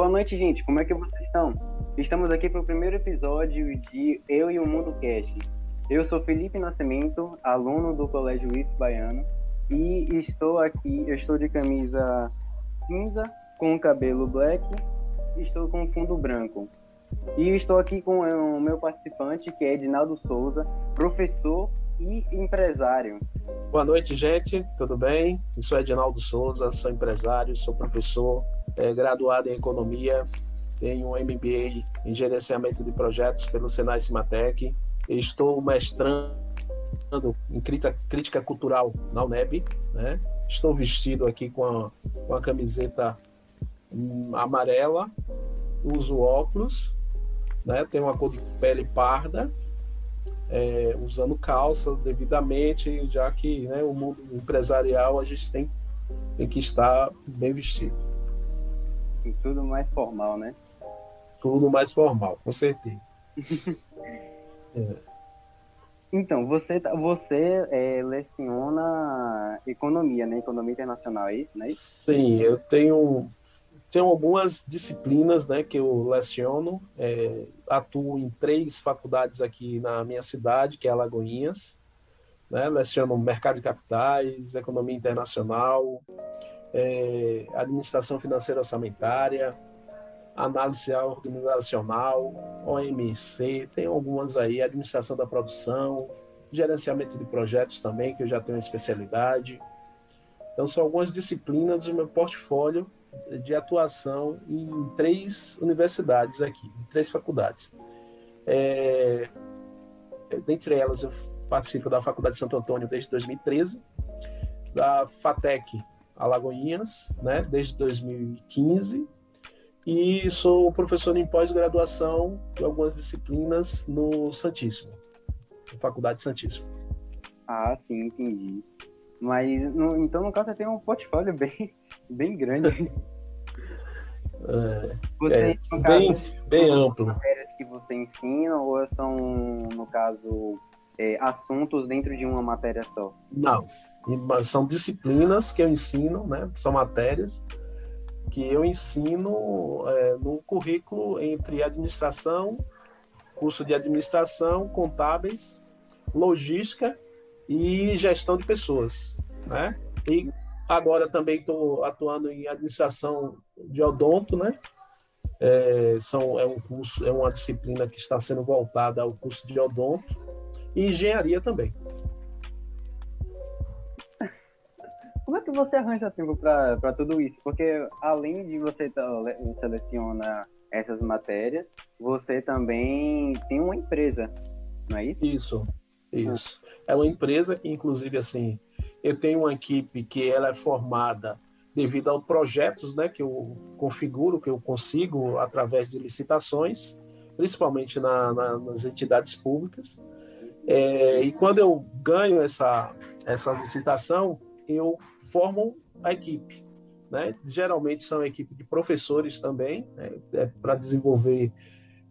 Boa noite, gente. Como é que vocês estão? Estamos aqui para o primeiro episódio de Eu e o Mundo Cast. Eu sou Felipe Nascimento, aluno do Colégio IF Baiano, e estou aqui, eu estou de camisa cinza com cabelo black, estou com fundo branco. E estou aqui com o meu participante, que é Edinaldo Souza, professor e empresário. Boa noite, gente. Tudo bem? Eu sou Edinaldo Souza, sou empresário, sou professor, é, graduado em economia, tenho um MBA em gerenciamento de projetos pelo Senai Cimatec. Estou mestrando em crítica, crítica cultural na UNEB. Né? Estou vestido aqui com a, com a camiseta hum, amarela, uso óculos, né? tenho uma cor de pele parda é, usando calça devidamente, já que né, o mundo empresarial a gente tem, tem que estar bem vestido. E tudo mais formal, né? Tudo mais formal, com certeza. é. Então, você, tá, você é, leciona economia, né? Economia internacional, é isso, né? Sim, eu tenho tenho algumas disciplinas né, que eu leciono, é, atuo em três faculdades aqui na minha cidade, que é Alagoinhas, né, leciono mercado de capitais, economia internacional, é, administração financeira orçamentária, análise organizacional, OMC, tem algumas aí, administração da produção, gerenciamento de projetos também, que eu já tenho especialidade. Então, são algumas disciplinas do meu portfólio de atuação em três universidades aqui, em três faculdades. É, dentre elas, eu participo da Faculdade de Santo Antônio desde 2013, da FATEC Alagoinhas, né, desde 2015, e sou professor em pós-graduação de algumas disciplinas no Santíssimo, na Faculdade Santíssimo. Ah, sim, entendi. Mas, no, então, no caso, você tem um portfólio bem, bem grande. É, você, é, caso, bem, bem amplo. matérias que você ensina ou são, no caso, é, assuntos dentro de uma matéria só? Não, são disciplinas que eu ensino, né? São matérias que eu ensino é, no currículo entre administração, curso de administração, contábeis, logística e gestão de pessoas, né? E agora também estou atuando em administração de odonto, né? É, são, é um curso, é uma disciplina que está sendo voltada ao curso de odonto e engenharia também. Como é que você arranja tempo para tudo isso? Porque além de você selecionar essas matérias, você também tem uma empresa, não é isso? Isso, isso. É uma empresa que, inclusive, assim, eu tenho uma equipe que ela é formada devido aos projetos né, que eu configuro, que eu consigo através de licitações, principalmente na, na, nas entidades públicas. É, e quando eu ganho essa, essa licitação, eu formo a equipe. Né? Geralmente são equipe de professores também, né? é para desenvolver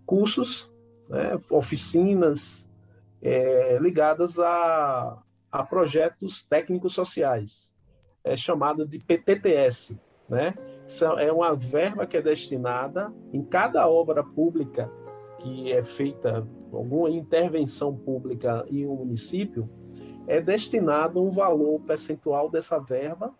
cursos, né? oficinas, é, ligadas a, a projetos técnicos sociais, é chamado de PTTS, né? É uma verba que é destinada em cada obra pública que é feita, alguma intervenção pública em um município, é destinado um valor percentual dessa verba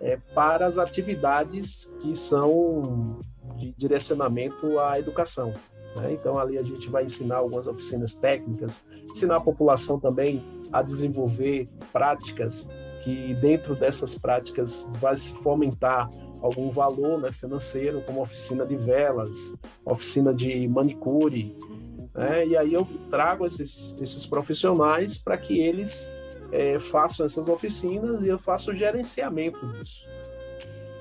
é, para as atividades que são de direcionamento à educação. Né? Então, ali a gente vai ensinar algumas oficinas técnicas, ensinar a população também a desenvolver práticas que, dentro dessas práticas, vai se fomentar algum valor né, financeiro, como oficina de velas, oficina de manicure. Né? E aí eu trago esses, esses profissionais para que eles é, façam essas oficinas e eu faço o gerenciamento disso.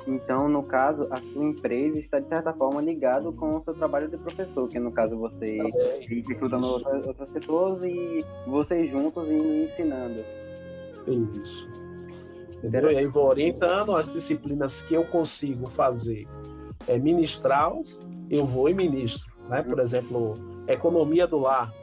Então, no caso, a sua empresa está, de certa forma, ligado com o seu trabalho de professor, que no caso você recrutando outras, outras pessoas e vocês juntos indo ensinando. Isso. Entendeu? E aí vou orientando as disciplinas que eu consigo fazer, é, ministrá-las, eu vou e ministro. Né? Por exemplo, economia do lar,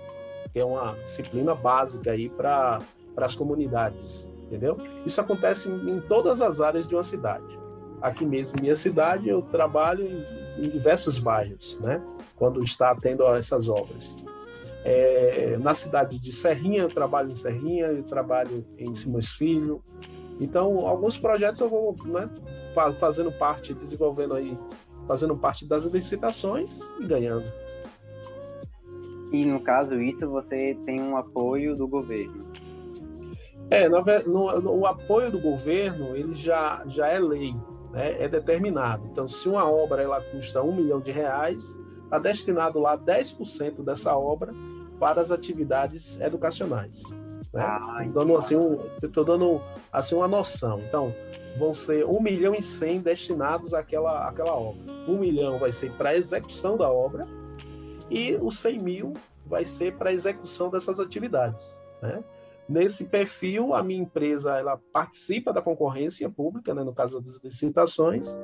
que é uma disciplina básica aí para as comunidades, entendeu? Isso acontece em, todas as áreas de uma cidade. aqui mesmo minha cidade, eu trabalho em, em diversos bairros, né? Quando está tendo essas obras. É, na cidade de Serrinha, eu trabalho em Serrinha, eu trabalho em Simões Filho. Então, alguns projetos eu vou né, fazendo parte, desenvolvendo aí, fazendo parte das licitações e ganhando. E no caso, isso você tem um apoio do governo? É, no, no, o apoio do governo ele já, já é lei, né, é determinado. Então, se uma obra ela custa um milhão de reais, está destinado lá 10% dessa obra para as atividades educacionais. Né? Ah, dando assim um, estou dando assim uma noção. Então, vão ser um milhão e cem destinados àquela, àquela obra. Um milhão vai ser para a execução da obra e os 100 mil vai ser para execução dessas atividades. Né? Nesse perfil, a minha empresa ela participa da concorrência pública, né, no caso das licitações,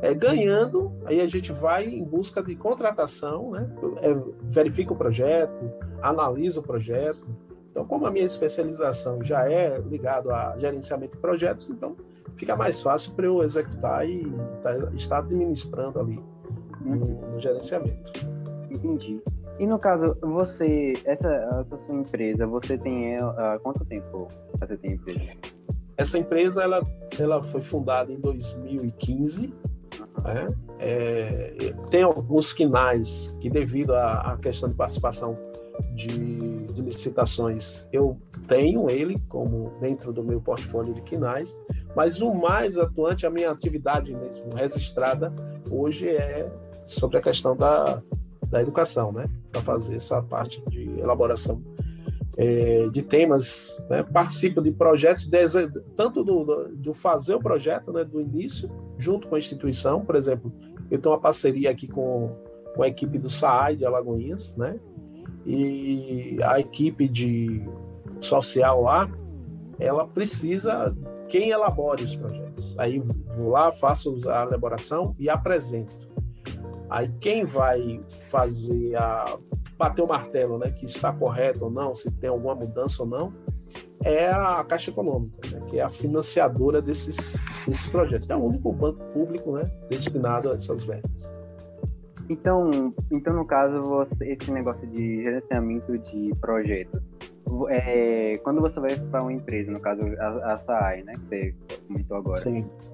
é, ganhando, aí a gente vai em busca de contratação, né, é, verifica o projeto, analisa o projeto. Então, como a minha especialização já é ligado a gerenciamento de projetos, então fica mais fácil para eu executar e tá, estar administrando ali no, no gerenciamento. Entendi. E no caso, você, essa, essa sua empresa, você tem há uh, quanto tempo você tem empresa? Essa empresa, ela, ela foi fundada em 2015, né? É, tem alguns quinais que devido à, à questão de participação de, de, licitações, eu tenho ele como dentro do meu portfólio de quinais, mas o mais atuante, a minha atividade mesmo registrada hoje é sobre a questão da, da educação, né? Para fazer essa parte de elaboração é, de temas, né? participo de projetos, de, tanto do, do, do, fazer o projeto, né? Do início, junto com a instituição, por exemplo, eu tenho uma parceria aqui com, com a equipe do SAAI de Alagoinhas, né? E a equipe de social lá, ela precisa quem elabore os projetos. Aí vou lá, faço a elaboração e apresento. Aí quem vai fazer a bater o martelo, né, que está correto ou não, se tem alguma mudança ou não, é a Caixa Econômica, né, que é a financiadora desses, desses projetos. É o único banco público, né, destinado a essas verbas. Então, então no caso, você, esse negócio de gerenciamento de projetos, é, quando você vai para uma empresa, no caso a, a SAI, né, que você comentou agora,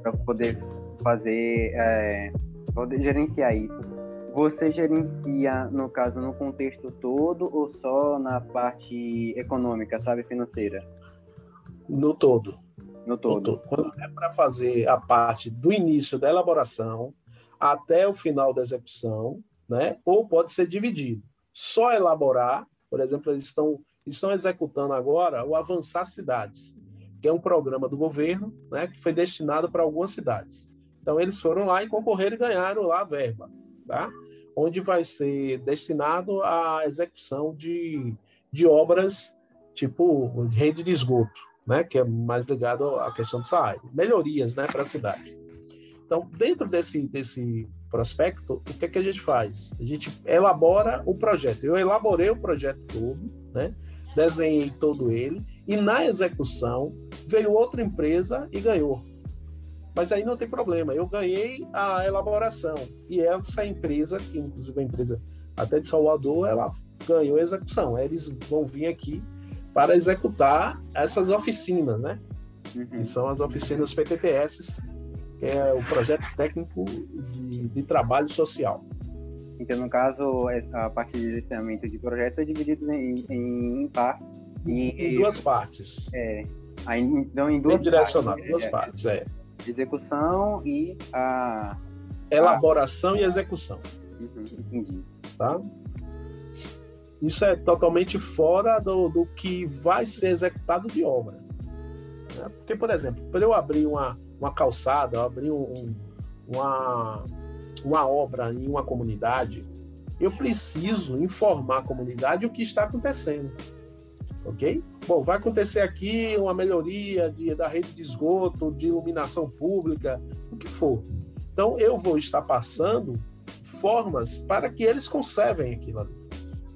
para poder fazer é, pode gerenciar isso. Você gerencia, no caso, no contexto todo ou só na parte econômica, sabe, financeira? No todo. No todo. No todo. Quando é para fazer a parte do início da elaboração até o final da execução, né? Ou pode ser dividido. Só elaborar, por exemplo, eles estão, estão executando agora o Avançar Cidades, que é um programa do governo, né? Que foi destinado para algumas cidades. Então, eles foram lá e concorreram e ganharam lá a verba, tá? onde vai ser destinado à execução de, de obras tipo rede de esgoto, né? que é mais ligado à questão do salário, melhorias né? para a cidade. Então, dentro desse, desse prospecto, o que, é que a gente faz? A gente elabora o projeto. Eu elaborei o projeto todo, né? desenhei todo ele, e na execução veio outra empresa e ganhou. Mas aí não tem problema, eu ganhei a elaboração. E essa empresa, que inclusive é uma empresa até de Salvador, ela ganhou a execução. Eles vão vir aqui para executar essas oficinas, né? Uhum. Que são as oficinas PTTS, que é o projeto técnico de, de trabalho social. Então, no caso, a parte de gerenciamento de projetos é dividido em, em, em. Em, em duas partes. É. Aí, então, em duas direcionado, partes. duas é, partes, é execução e a elaboração a... e execução. Uhum, entendi. Tá? Isso é totalmente fora do, do que vai ser executado de obra. Né? Porque, por exemplo, para eu abrir uma, uma calçada, abrir um, uma, uma obra em uma comunidade, eu preciso informar a comunidade o que está acontecendo ok? Bom, vai acontecer aqui uma melhoria de, da rede de esgoto, de iluminação pública, o que for. Então, eu vou estar passando formas para que eles conservem aquilo ali.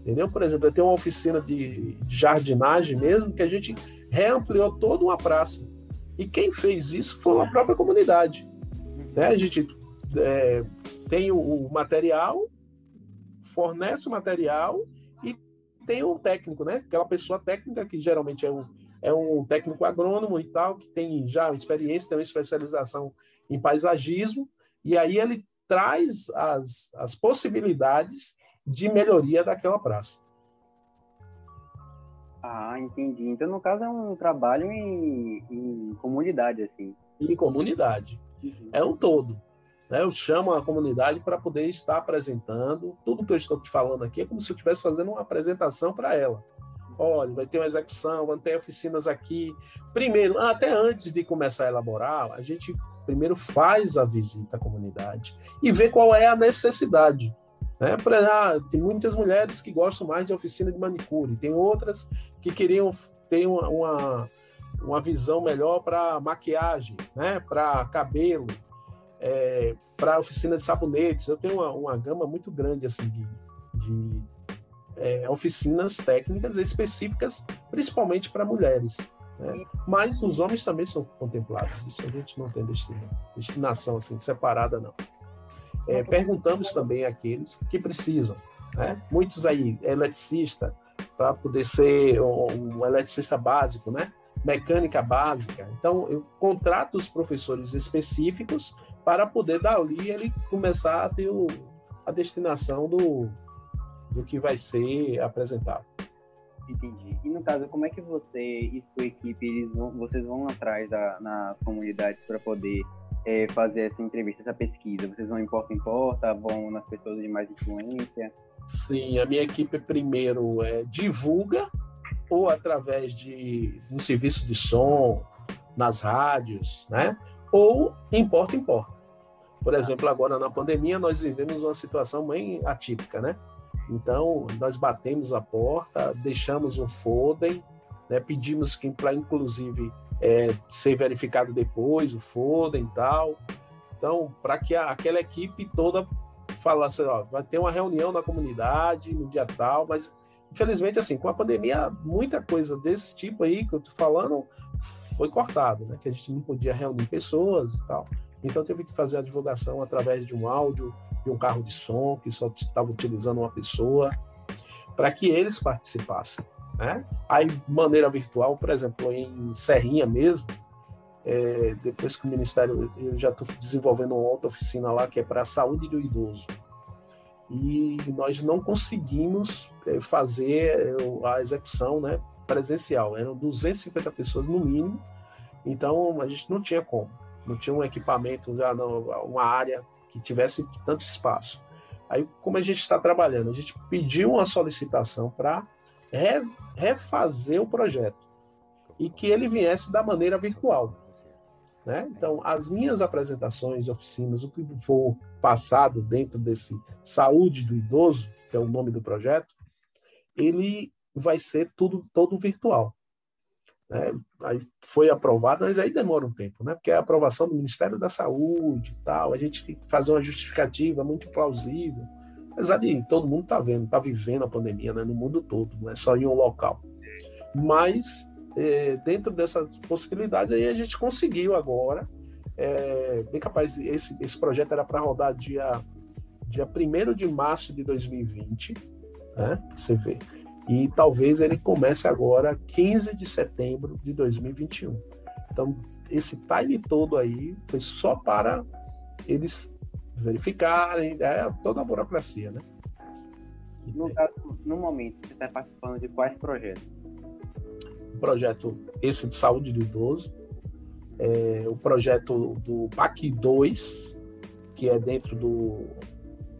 Entendeu? Por exemplo, eu tenho uma oficina de, jardinagem mesmo, que a gente reampliou toda uma praça. E quem fez isso foi a própria comunidade. Né? A gente é, tem o, o, material, fornece o material tem o técnico, né? Aquela pessoa técnica que geralmente é um, é um técnico agrônomo e tal, que tem já experiência, tem uma especialização em paisagismo, e aí ele traz as, as possibilidades de melhoria daquela praça. Ah, entendi. Então, no caso, é um trabalho em, em comunidade, assim. Em comunidade. Uhum. É um todo. Né? Eu chamo a comunidade para poder estar apresentando. Tudo que eu estou te falando aqui é como se eu estivesse fazendo uma apresentação para ela. Olha, vai ter uma execução, vão ter oficinas aqui. Primeiro, até antes de começar a elaborar, a gente primeiro faz a visita à comunidade e vê qual é a necessidade. Né? Ah, tem muitas mulheres que gostam mais de oficina de manicure, tem outras que queriam ter uma, uma, uma visão melhor para maquiagem, né? para cabelo, é, para oficina de sabonetes. Eu tenho uma, uma gama muito grande assim de, de é, oficinas técnicas específicas, principalmente para mulheres. Né? Mas os homens também são contemplados. Isso a gente não tem destinação assim separada não. É, perguntamos também àqueles que precisam. Né? Muitos aí, eletricista, para poder ser um eletricista básico, né? Mecânica básica. Então, eu contrato os professores específicos para poder dali ele começar a ter o, a destinação do, do que vai ser apresentado. Entendi. E no caso, como é que você e sua equipe, eles vão, vocês vão atrás da, na comunidade para poder é, fazer essa entrevista, essa pesquisa? Vocês vão em porta em porta, vão nas pessoas de mais influência? Sim, a minha equipe primeiro é, divulga ou através de um serviço de som nas rádios, né? Ou em porta em porta. Por exemplo, agora na pandemia nós vivemos uma situação bem atípica, né? Então nós batemos a porta, deixamos um folder, né? pedimos que para inclusive é, ser verificado depois, o Foden e tal. Então, para que a, aquela equipe toda falasse, ó, vai ter uma reunião na comunidade no dia tal, mas infelizmente, assim, com a pandemia, muita coisa desse tipo aí que eu tô falando foi cortado, né? Que a gente não podia reunir pessoas e tal. Então, teve que fazer a divulgação através de um áudio, de um carro de som, que só estava utilizando uma pessoa, para que eles participassem. Né? Aí, maneira virtual, por exemplo, em Serrinha mesmo, é, depois que o Ministério, eu já estou desenvolvendo uma outra oficina lá que é para a saúde do idoso. E nós não conseguimos é, fazer é, a execução né, presencial. Eram 250 pessoas no mínimo, então a gente não tinha como. Não tinha um equipamento, já não, uma área que tivesse tanto espaço. Aí, como a gente está trabalhando? A gente pediu uma solicitação para re, refazer o projeto e que ele viesse da maneira virtual. Né? Então, as minhas apresentações, oficinas, o que for passado dentro desse Saúde do Idoso, que é o nome do projeto, ele vai ser tudo todo virtual. Né? Aí foi aprovado, mas aí demora um tempo, né? Porque é a aprovação do Ministério da Saúde e tal, a gente tem que fazer uma justificativa muito plausível. Apesar de todo mundo estar tá vendo, tá vivendo a pandemia né, no mundo todo, não é só em um local. Mas, é, dentro dessas possibilidades, aí a gente conseguiu agora, é, bem capaz, esse, esse projeto era para rodar dia, dia 1 de março de 2020, né, você vê, e talvez ele comece agora 15 de setembro de 2021. Então, esse time todo aí foi só para eles verificarem, é toda a burocracia, né? No, caso, no momento, você está participando de quais projetos? O projeto, esse de saúde do idoso, é, o projeto do PAC 2, que é dentro do,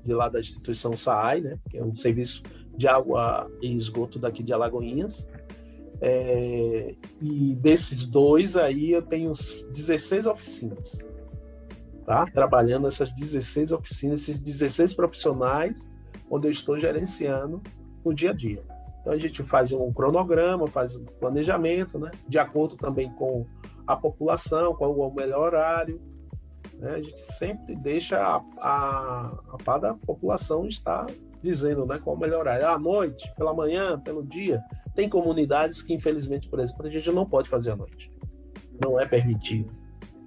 de lá da instituição SAAI, né, que é um serviço de água e esgoto daqui de Alagoinhas. É, e desses dois aí eu tenho 16 oficinas tá? Trabalhando essas 16 oficinas, esses 16 profissionais, onde eu estou gerenciando no dia a dia. Então a gente faz um cronograma, faz um planejamento, né? De acordo também com a população, qual é o melhor horário. Né? A gente sempre deixa a, a, a par da população estar dizendo né, qual é o melhor horário. À noite, pela manhã, pelo dia. Tem comunidades que, infelizmente, por exemplo, a gente não pode fazer à noite. Não é permitido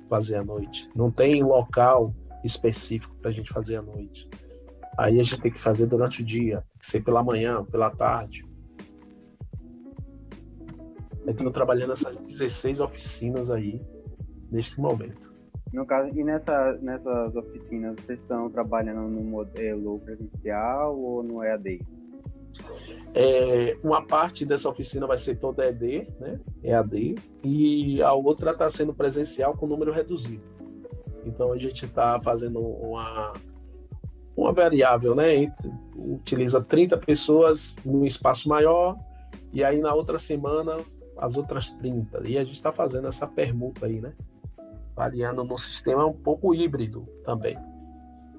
fazer à noite. Não tem local específico para a gente fazer à noite. Aí a gente tem que fazer durante o dia, tem que ser pela manhã, pela tarde. Estou trabalhando nessas 16 oficinas aí, neste momento. No caso, e nessa, nessas oficinas, vocês estão trabalhando no modelo presencial ou no EAD? É, uma parte dessa oficina vai ser toda EAD, né? EAD, e a outra está sendo presencial com número reduzido. Então a gente está fazendo uma, uma variável, né? Utiliza 30 pessoas num espaço maior, e aí na outra semana as outras 30. E a gente está fazendo essa permuta aí, né? Variando no sistema um pouco híbrido também.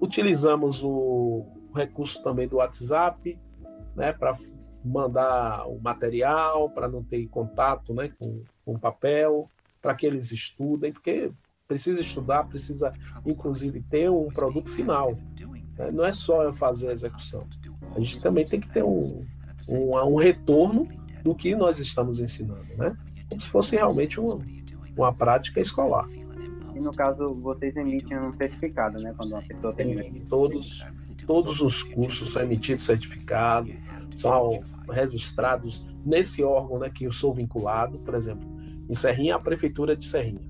Utilizamos o recurso também do WhatsApp, né? Para mandar o material, para não ter contato né, com, com papel, para que eles estudem, porque precisa estudar, precisa inclusive ter um produto final. Né? Não é só fazer a execução. A gente também tem que ter um, um, um retorno do que nós estamos ensinando, né? Como se fosse realmente uma, uma prática escolar. E no caso, vocês emitem um certificado, né? Quando uma pessoa tem. Todos, todos os cursos são emitidos certificado, são registrados nesse órgão né, que eu sou vinculado, por exemplo, em Serrinha, a Prefeitura de Serrinha.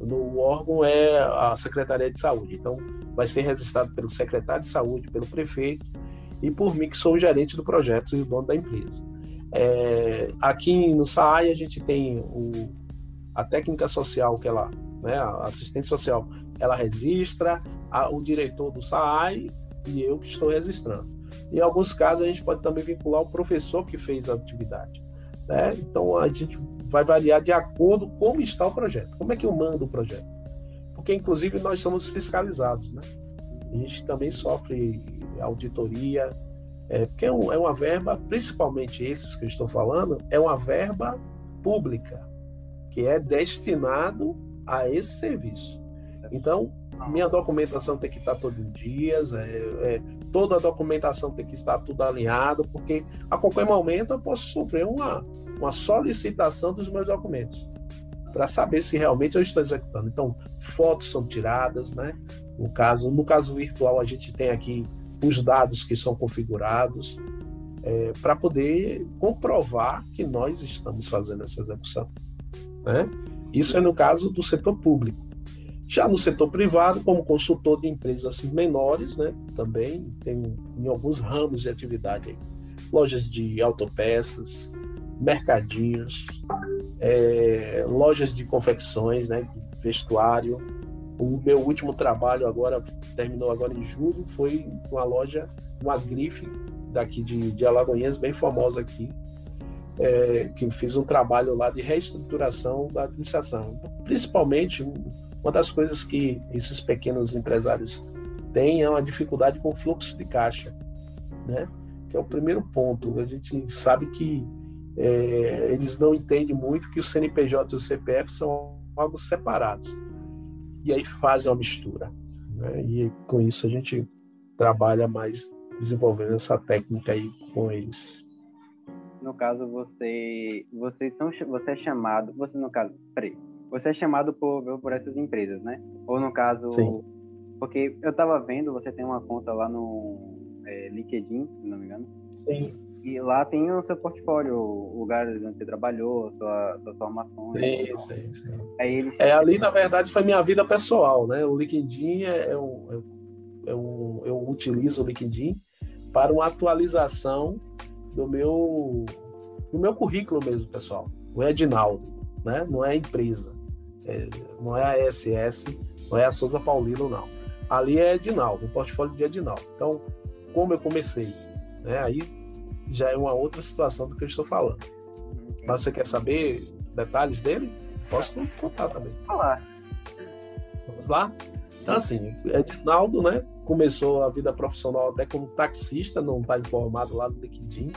No órgão é a Secretaria de Saúde. Então, vai ser registrado pelo secretário de Saúde, pelo prefeito e por mim, que sou o gerente do projeto e o dono da empresa. É, aqui no SAAI, a gente tem o, a técnica social, que ela, né, a assistente social, ela registra, a, o diretor do SAAI e eu que estou registrando. Em alguns casos, a gente pode também vincular o professor que fez a atividade. Né? Então, a gente vai variar de acordo com como está o projeto. Como é que eu mando o projeto? Porque, inclusive, nós somos fiscalizados. Né? A gente também sofre auditoria, é, porque é, um, é uma verba, principalmente esses que eu estou falando, é uma verba pública, que é destinado a esse serviço. Então, minha documentação tem que estar todos os dias, é, é, toda a documentação tem que estar tudo alinhado, porque a qualquer momento eu posso sofrer uma, uma solicitação dos meus documentos para saber se realmente eu estou executando. Então, fotos são tiradas, né? No caso, no caso virtual, a gente tem aqui os dados que são configurados é, para poder comprovar que nós estamos fazendo essa execução. Né? Isso é no caso do setor público. Já no setor privado, como consultor de empresas assim, menores, né, também tem em alguns ramos de atividade aí. Lojas de autopeças, mercadinhos, é, lojas de confecções, né, vestuário. O meu último trabalho agora, terminou agora em julho, foi uma loja, uma grife daqui de, de Alagoinhas, bem famosa aqui, é, que fiz um trabalho lá de reestruturação da administração. Principalmente uma das coisas que esses pequenos empresários têm é uma dificuldade com o fluxo de caixa, né? Que é o primeiro ponto. A gente sabe que é, eles não entendem muito que o CNPJ e o CPF são algo separados. E aí fazem uma mistura. Né? E com isso a gente trabalha mais desenvolvendo essa técnica aí com eles. No caso, você, vocês são, você é chamado, você no caso, peraí, você é chamado por, por essas empresas, né? Ou no caso, Sim. porque eu tava vendo, você tem uma conta lá no é, LinkedIn, se não me engano. Sim. E lá tem o seu portfólio, o lugar onde você trabalhou, sua, suas formações. Sim, sim, sim. Aí ele... É, ali, na verdade, foi minha vida pessoal, né? O LinkedIn é, é um, é um, eu utilizo o LinkedIn para uma atualização do meu, do meu currículo mesmo, pessoal. O Edinaldo, né? Não é a empresa. É, não é a SS, não é a Souza Paulino, não. Ali é Edinaldo, o portfólio de Edinaldo. Então, como eu comecei, né, aí já é uma outra situação do que eu estou falando. Mas você quer saber detalhes dele? Posso contar também. Falar. Vamos lá? Então, assim, Edinaldo, né, começou a vida profissional até como taxista, não está informado lá no LinkedIn,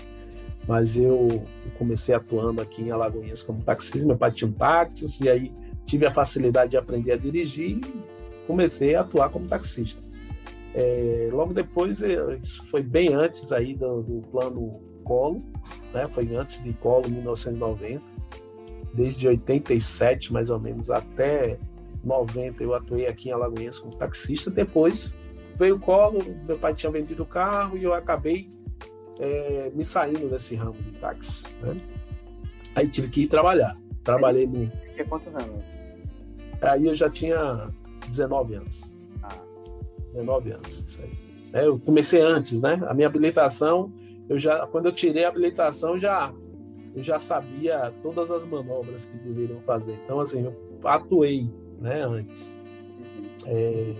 mas eu comecei atuando aqui em Alagoinhas como taxista. Meu pai tinha um táxi, e aí tive a facilidade de aprender a dirigir e comecei a atuar como taxista. É, logo depois, é, isso foi bem antes aí do, do plano Colo, né? foi antes de Colo, 1990, desde 87 mais ou menos até 90 eu atuei aqui em Alagoinhas como taxista. Depois veio o colo, meu pai tinha vendido o carro e eu acabei é, me saindo desse ramo de táxi. Né? Aí tive que ir trabalhar. Trabalhei no. Tinha quantos anos? Aí eu já tinha 19 anos. Ah. 19 anos, isso aí. É, eu comecei antes, né? A minha habilitação, eu já, quando eu tirei a habilitação, já eu já sabia todas as manobras que deveriam fazer. Então, assim, eu atuei né, antes. É,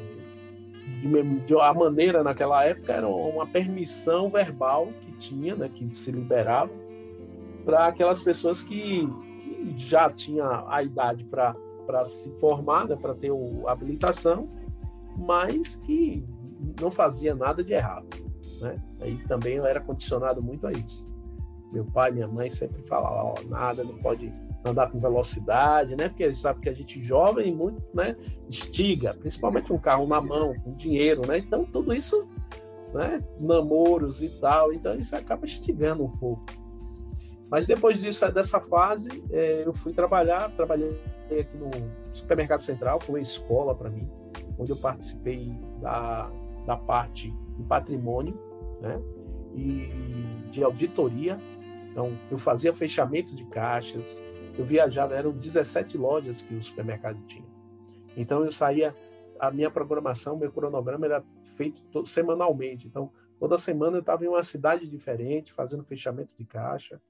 de, de, a maneira naquela época era uma permissão verbal que tinha, né, que se liberava para aquelas pessoas que, que, já tinham a idade para se formar, né, para ter a habilitação, mas que não fazia nada de errado. Né? Aí também eu era condicionado muito a isso. Meu pai, minha mãe sempre falavam, oh, nada, não pode andar com velocidade, né? Porque sabem que a gente jovem muito, né? Estiga, principalmente um carro na mão, com dinheiro, né? Então tudo isso, né? Namoros e tal, então isso acaba estigando um pouco. Mas depois disso, dessa fase, é, eu fui trabalhar, trabalhei aqui no supermercado central, foi uma escola para mim, onde eu participei da, da parte de patrimônio, né? E de auditoria. Então, eu fazia fechamento de caixas, eu viajava, eram 17 lojas que o supermercado tinha. Então eu saía, a minha programação, meu cronograma era feito todo, semanalmente. Então toda semana eu estava em uma cidade diferente, fazendo fechamento de caixa.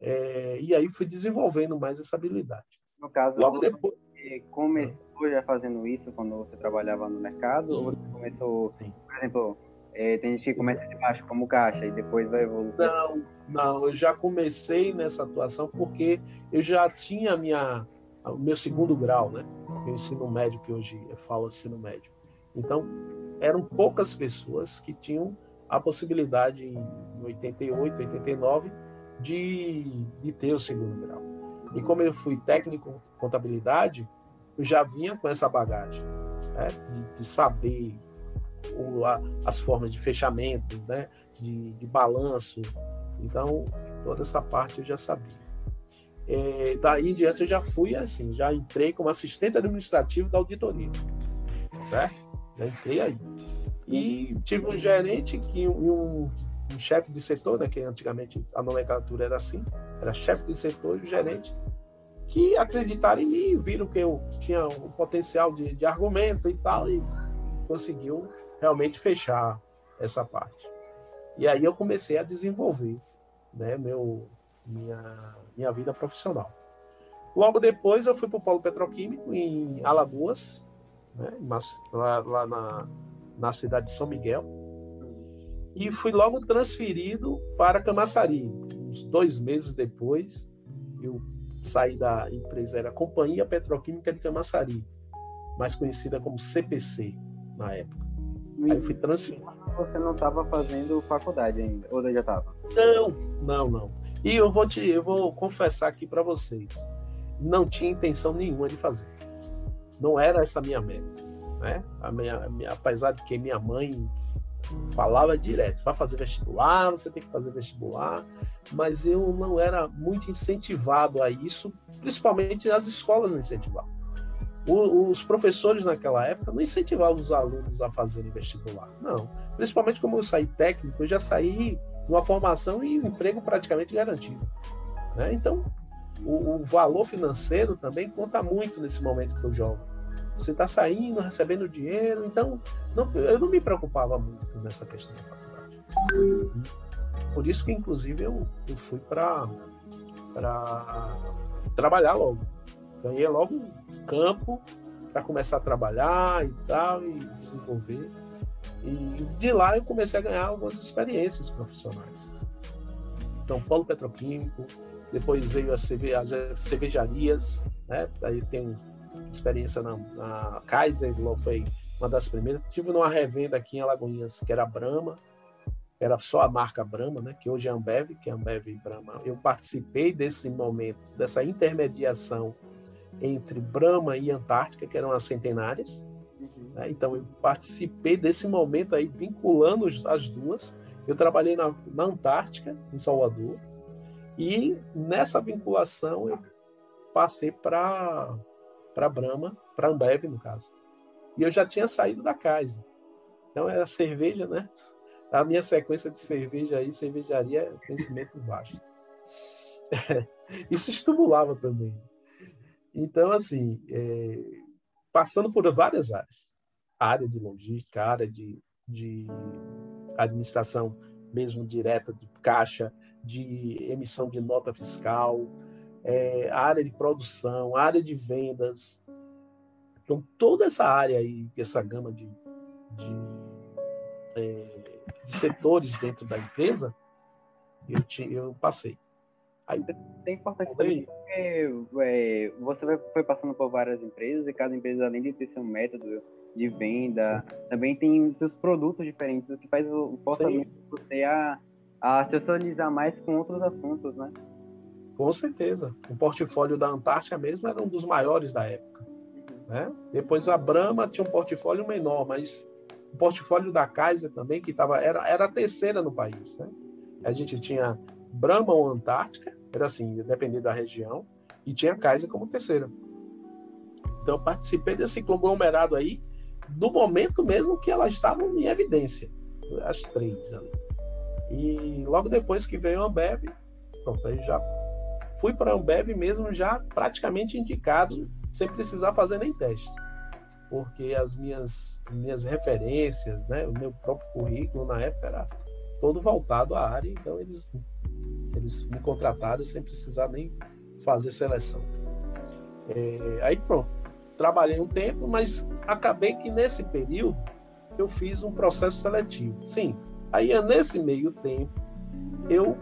É, e aí fui desenvolvendo mais essa habilidade. No caso, logo depois começou já fazendo isso quando você trabalhava no mercado? Sim. Ou você começou, Sim. por exemplo, é, tem gente que começa de baixo como caixa e depois vai evoluir. Não, não, eu já comecei nessa atuação porque eu já tinha minha, o meu segundo grau, né? O ensino médio, que hoje eu falo ensino médio. Então, eram poucas pessoas que tinham a possibilidade em 88, 89 de, de ter o segundo grau. E como eu fui técnico contabilidade, eu já vinha com essa bagagem né? de, de saber o, a, as formas de fechamento, né? de, de balanço, então, toda essa parte eu já sabia. É, daí em diante eu já fui assim, já entrei como assistente administrativo da auditoria, certo? Já entrei aí. E tive um gerente que um, um chefe de setor, né, que antigamente a nomenclatura era assim, era chefe de setor e o gerente, que acreditaram em mim, viram que eu tinha um potencial de, de argumento e tal, e conseguiu realmente fechar essa parte. E aí eu comecei a desenvolver né, meu, minha, minha vida profissional. Logo depois eu fui para o Polo Petroquímico em Alagoas, né, lá, lá na, na cidade de São Miguel, e fui logo transferido para Camaçari. Uns dois meses depois, eu saí da empresa, era a Companhia Petroquímica de Camaçari, mais conhecida como CPC na época. Aí fui transferido. Você não estava fazendo faculdade ainda, ou já estava? Não, não, não. E eu vou te, eu vou confessar aqui para vocês, não tinha intenção nenhuma de fazer. Não era essa a minha meta, né? A minha, a minha, apesar de que minha mãe falava direto, vai fazer vestibular, você tem que fazer vestibular, mas eu não era muito incentivado a isso, principalmente as escolas não incentivavam os professores naquela época não incentivavam os alunos a fazerem vestibular, não. Principalmente como eu saí técnico, eu já saí numa formação e um emprego praticamente garantido. Né? Então, o, o, valor financeiro também conta muito nesse momento para o jovem. Você está saindo, recebendo dinheiro, então não, eu não me preocupava muito nessa questão da faculdade. Por isso que, inclusive, eu, eu fui para trabalhar logo Ganhei logo um campo para começar a trabalhar e tal, e desenvolver. E de lá eu comecei a ganhar algumas experiências profissionais. Então, polo petroquímico, depois veio as, cerve as cervejarias, né? Aí tem experiência na, na Kaiser, foi uma das primeiras. Tive numa revenda aqui em Alagoinhas, que era Brahma, era só a marca Brahma, né? Que hoje é Ambev, que é Ambev e Brahma. Eu participei desse momento, dessa intermediação entre Brahma e Antártica, que eram as centenárias. Uhum. Né? Então, eu participei desse momento aí, vinculando as duas. Eu trabalhei na, na Antártica, em Salvador, e nessa vinculação eu passei para para Brahma, para Ambev, no caso. E eu já tinha saído da casa. Então era cerveja, né? A minha sequência de cerveja aí, cervejaria, é conhecimento vasto. Isso estimulava também. Então, assim, é, passando por várias áreas. Área de logística, área de, de administração mesmo direta de caixa, de emissão de nota fiscal, é, a área de produção, a área de vendas. Então, toda essa área aí, essa gama de, de, é, de setores dentro da empresa, eu, te, eu passei. Aí, é importante também porque é, você foi passando por várias empresas e cada empresa, além de ter seu método de venda, Sim. também tem seus produtos diferentes, o que faz o forçamento você a, a socializar mais com outros assuntos, né? Com certeza. O portfólio da Antártica mesmo era um dos maiores da época. Né? Depois a Brahma tinha um portfólio menor, mas o portfólio da Kaiser também, que tava, era, era a terceira no país. Né? A gente tinha Brahma ou Antártica, era assim, dependendo da região, e tinha Kaiser como terceira. Então eu participei desse conglomerado aí, do momento mesmo que elas estavam em evidência, as três ali. E logo depois que veio a Ambev, pronto, aí já fui para a Ambev mesmo já praticamente indicado, sem precisar fazer nem testes. Porque as minhas, minhas referências, né, o meu próprio currículo na época era todo voltado à área, então eles eles me contrataram sem precisar nem fazer seleção. É, aí pronto, trabalhei um tempo, mas acabei que nesse período eu fiz um processo seletivo. Sim, aí é nesse meio tempo eu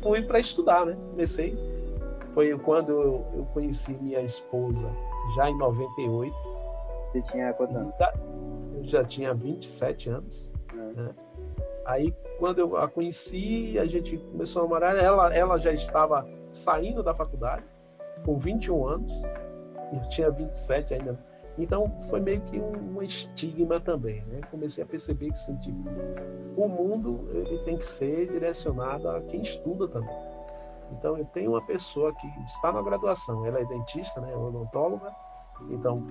fui para estudar, né? Comecei, foi quando eu, eu, conheci minha esposa, já em 98. Você tinha quantos anos? Eu já tinha 27 anos. É. Né? Aí, quando eu a conheci, a gente começou a namorar. Ela, ela já estava saindo da faculdade, com 21 anos. Eu tinha 27 ainda. Então, foi meio que um, um estigma também. Né? Comecei a perceber que assim, tipo, o mundo ele tem que ser direcionado a quem estuda também. Então, eu tenho uma pessoa que está na graduação. Ela é dentista, né? odontóloga. Então,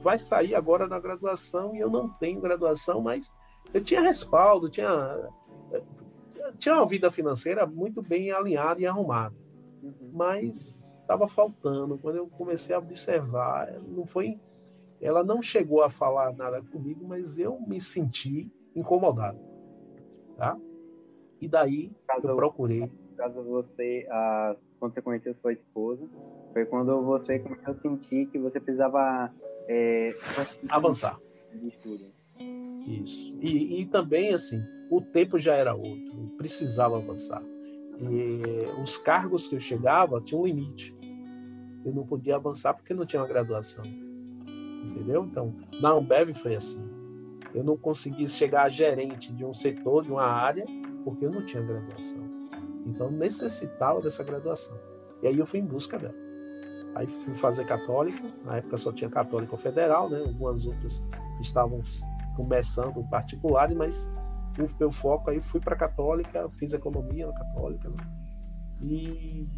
vai sair agora na graduação e eu não tenho graduação, mas eu tinha respaldo, tinha, tinha uma vida financeira muito bem alinhada e arrumada. Uhum. Mas estava faltando. Quando eu comecei a observar, não foi. Ela não chegou a falar nada comigo, mas eu me senti incomodado. Tá? E daí caso, eu procurei. Caso você, ah, quando você conheceu sua esposa, foi quando você começou a sentir que você precisava é, avançar. De estudo. Isso. E, e também, assim, o tempo já era outro, precisava avançar. E os cargos que eu chegava tinham um limite. Eu não podia avançar porque não tinha uma graduação. Entendeu? Então, na Ambev foi assim. Eu não conseguia chegar a gerente de um setor, de uma área, porque eu não tinha graduação. Então, necessitava dessa graduação. E aí eu fui em busca dela. Aí fui fazer católica, na época só tinha católica federal, né? Algumas outras estavam começando particulares, mas o meu foco aí fui para católica, fiz economia na católica, né? e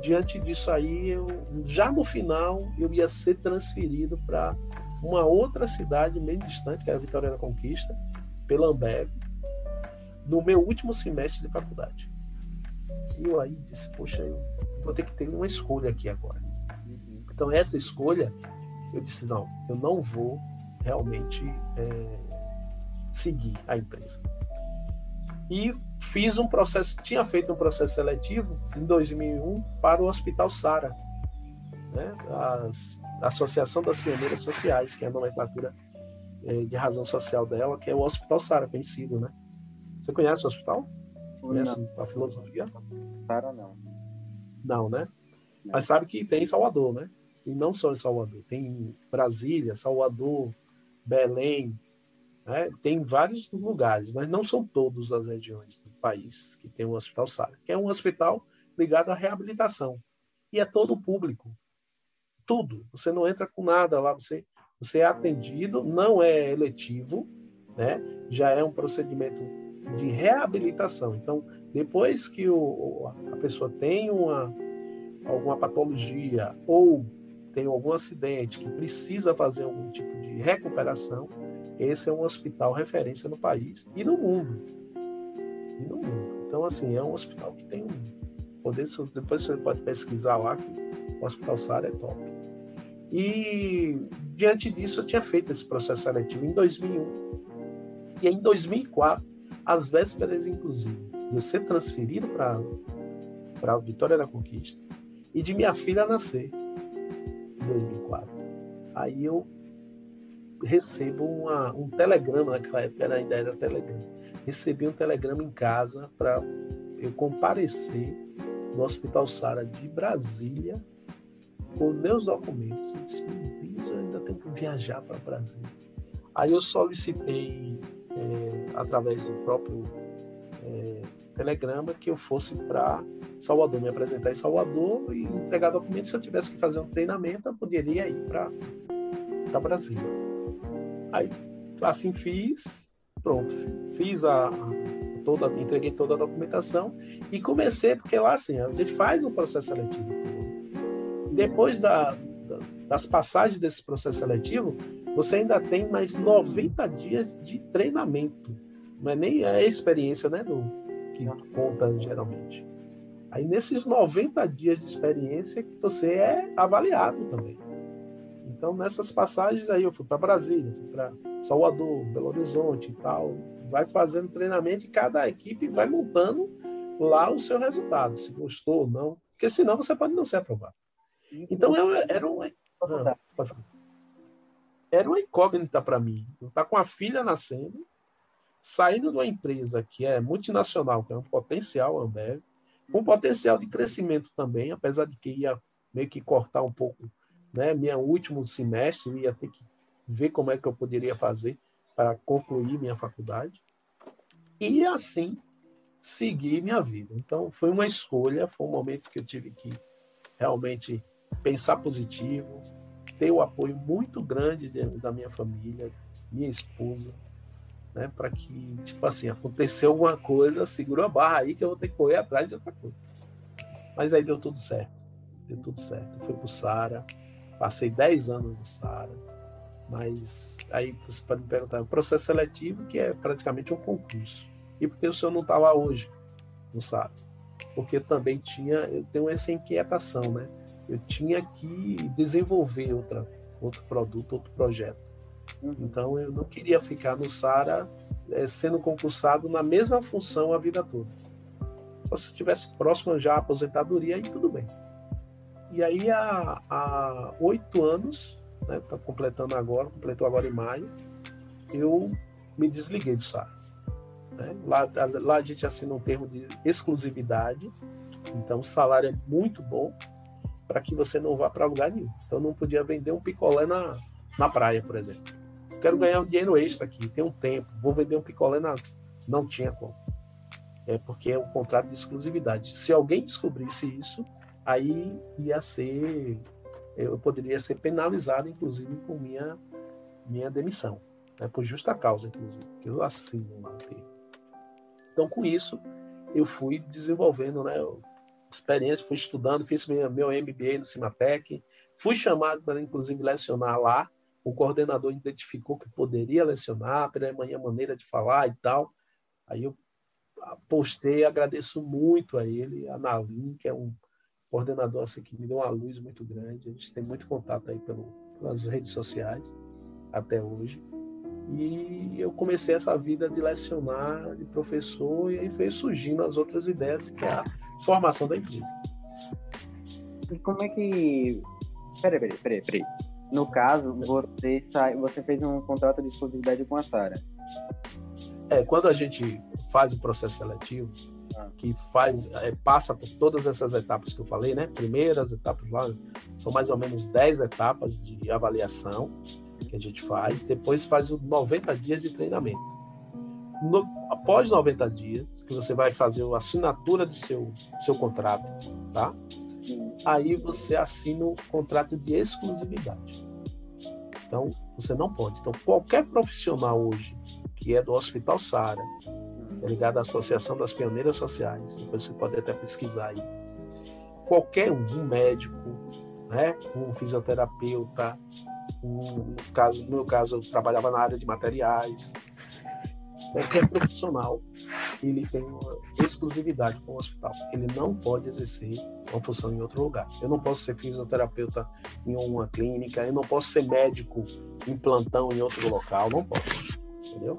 diante disso aí, eu, já no final, eu ia ser transferido para uma outra cidade meio distante, que era Vitória da Conquista, pela Ambev, no meu último semestre de faculdade. E eu aí disse, poxa, eu vou ter que ter uma escolha aqui agora. Então essa escolha, eu disse, não, eu não vou realmente é, seguir a empresa. E fiz um processo, tinha feito um processo seletivo em 2001 para o Hospital Sara, né? As, a Associação das Pioneiras Sociais, que é a nomenclatura é, de razão social dela, que é o Hospital Sara, conhecido, né? Você conhece o hospital? Conhece não. a filosofia? Sara não. Não, né? Não. Mas sabe que tem em Salvador, né? E não só em Salvador, tem em Brasília, Salvador, Belém, né? tem vários lugares, mas não são todas as regiões do país que tem um hospital SARA, que é um hospital ligado à reabilitação. E é todo público. Tudo. Você não entra com nada lá, você, você é atendido, não é eletivo, né? já é um procedimento de reabilitação. Então, depois que o, a pessoa tem uma, alguma patologia ou tem algum acidente, que precisa fazer algum tipo de recuperação, esse é um hospital referência no país e no mundo. E no mundo. Então, assim, é um hospital que tem um poder. Depois você pode pesquisar lá que o Hospital Sara é top. E diante disso, eu tinha feito esse processo seletivo em 2001. E em 2004, às vésperas, inclusive, de eu ser transferido para a Vitória da Conquista e de minha filha nascer em 2004. Aí eu recebo uma, um telegrama, naquela época ainda era telegrama. Recebi um telegrama em casa para eu comparecer no Hospital Sara de Brasília com meus documentos. Eu disse, meu Deus, eu ainda tenho que viajar para Brasília. Aí eu solicitei, é, através do próprio é, telegrama, que eu fosse para Salvador, me apresentar em Salvador e entregar documentos. Se eu tivesse que fazer um treinamento, eu poderia ir para Brasília. Aí, assim fiz, pronto, fiz a, toda, entreguei toda a documentação e comecei, porque lá assim, a gente faz um processo seletivo. Depois da, da, das passagens desse processo seletivo, você ainda tem mais 90 dias de treinamento. Não é nem a experiência, né, do, que conta geralmente. Aí nesses 90 dias de experiência você é avaliado também. Então nessas passagens aí eu fui para Brasília, fui para Salvador, Belo Horizonte e tal, vai fazendo treinamento e cada equipe vai montando lá o seu resultado, se gostou ou não, porque senão você pode não ser aprovado. Então era, era um ah, era uma incógnita para mim. Eu estar tá com a filha nascendo, saindo de uma empresa que é multinacional, que é um potencial Ambev, com potencial de crescimento também, apesar de que ia meio que cortar um pouco, né? Meu último semestre, eu ia ter que ver como é que eu poderia fazer para concluir minha faculdade. E assim seguir minha vida. Então foi uma escolha, foi um momento que eu tive que realmente pensar positivo, ter o apoio muito grande da minha família, minha esposa, né, para que, tipo assim, aconteceu alguma coisa, segura a barra aí que eu vou ter que correr atrás de outra coisa. Mas aí deu tudo certo, deu tudo certo. Fui pro Sara, passei 10 anos no Sara, mas aí você pode me perguntar, o processo seletivo que é praticamente um concurso. E por que o senhor não está lá hoje no Sara? Porque também tinha, eu tenho essa inquietação, né? Eu tinha que desenvolver outra, outro produto, outro projeto. Uhum. Então eu não queria ficar no Sara é, sendo concursado na mesma função a vida toda. Só se estivesse próximo já à aposentadoria, aí tudo bem. E aí há oito anos, né, tá completando agora, completou agora em maio, eu me desliguei do Sara. Né? Lá, lá a gente assina um termo de exclusividade, então o salário é muito bom para que você não vá para lugar nenhum. Então não podia vender um picolé na, na praia, por exemplo quero ganhar um dinheiro extra aqui, tem um tempo, vou vender um picolé na. Não tinha como. É porque é um contrato de exclusividade. Se alguém descobrisse isso, aí ia ser. Eu poderia ser penalizado, inclusive, com minha, minha demissão. Né, por justa causa, inclusive, que eu assino lá Então, com isso, eu fui desenvolvendo né, experiência, fui estudando, fiz meu, meu MBA no Cimatec, fui chamado para, inclusive, lecionar lá, o coordenador identificou que poderia lecionar pela minha maneira de falar e tal. Aí eu postei, agradeço muito a ele, a Nalim, que é um coordenador assim, que me deu uma luz muito grande. A gente tem muito contato aí pelo, pelas redes sociais até hoje. E eu comecei essa vida de lecionar, de professor, e aí veio surgindo as outras ideias, que é a formação da empresa. E como é que. Peraí, peraí, peraí, peraí. No caso, você, sai, você fez um contrato de exclusividade com a Sara. É, quando a gente faz o processo seletivo. Que faz, é, passa por todas essas etapas que eu falei, né? Primeiras etapas lá, são mais ou menos 10 etapas de avaliação que a gente faz, depois faz os 90 dias de treinamento. No, após 90 dias, que você vai fazer a assinatura do seu, seu contrato, tá? aí você assina o contrato de exclusividade. Então, você não pode. Então, qualquer profissional hoje que é do Hospital Sara, ligado à Associação das Pioneiras Sociais, depois você pode até pesquisar aí. Qualquer um, um médico, né? Um fisioterapeuta, um, no, caso, no meu caso, eu trabalhava na área de materiais. Qualquer profissional, ele tem uma exclusividade com o hospital. Ele não pode exercer uma função em outro lugar. Eu não posso ser fisioterapeuta em uma clínica, eu não posso ser médico em plantão em outro local, não posso. Entendeu?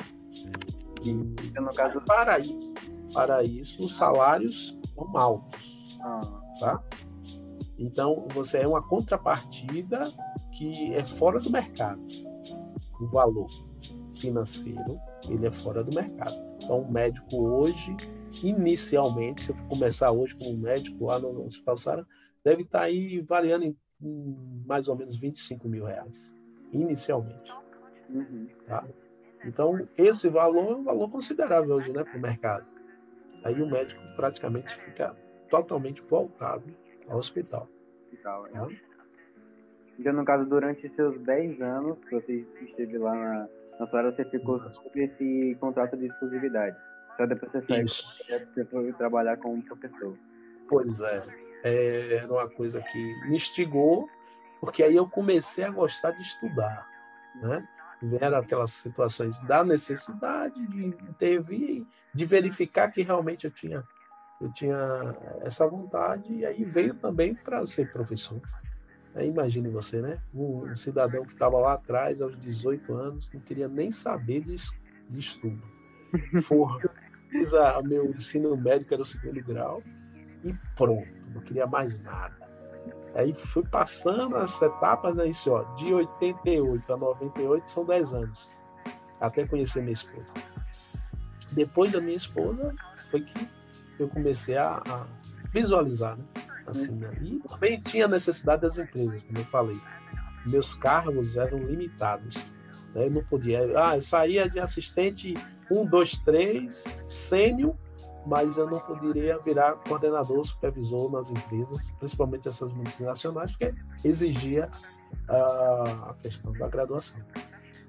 No caso, para isso, para isso, os salários são altos. Ah. Tá? Então, você é uma contrapartida que é fora do mercado. O valor financeiro, ele é fora do mercado. Então, o médico hoje, inicialmente, se eu começar hoje como médico lá no Hospital Sara, deve estar aí variando em, em mais ou menos 25 mil reais, inicialmente. Uhum. Tá? Então, esse valor é um valor considerável hoje né, para o mercado. Aí o médico praticamente fica totalmente voltado ao hospital. hospital é. Então, no caso, durante seus 10 anos que você esteve lá na, na sua área, você ficou sob esse contrato de exclusividade. Só depois você saiu, você foi trabalhar como professor. Pois é. é. Era uma coisa que me instigou, porque aí eu comecei a gostar de estudar, né? Vieram aquelas situações da necessidade de intervir, de verificar que realmente eu tinha eu tinha essa vontade e aí veio também para ser professor. Aí imagine você, né? Um, um cidadão que estava lá atrás, aos 18 anos, não queria nem saber de, de estudo. For, fiz a, meu ensino médico, era o segundo grau, e pronto, não queria mais nada. Aí fui passando as etapas, aí, assim, ó, de 88 a 98 são 10 anos, até conhecer minha esposa. Depois da minha esposa, foi que eu comecei a, a visualizar, né? Assim, né? E também tinha necessidade das empresas, como eu falei. Meus cargos eram limitados. Né? Eu não podia. Ah, eu saía de assistente 1, 2, 3, sênior, mas eu não poderia virar coordenador, supervisor nas empresas, principalmente essas multinacionais, porque exigia uh, a questão da graduação.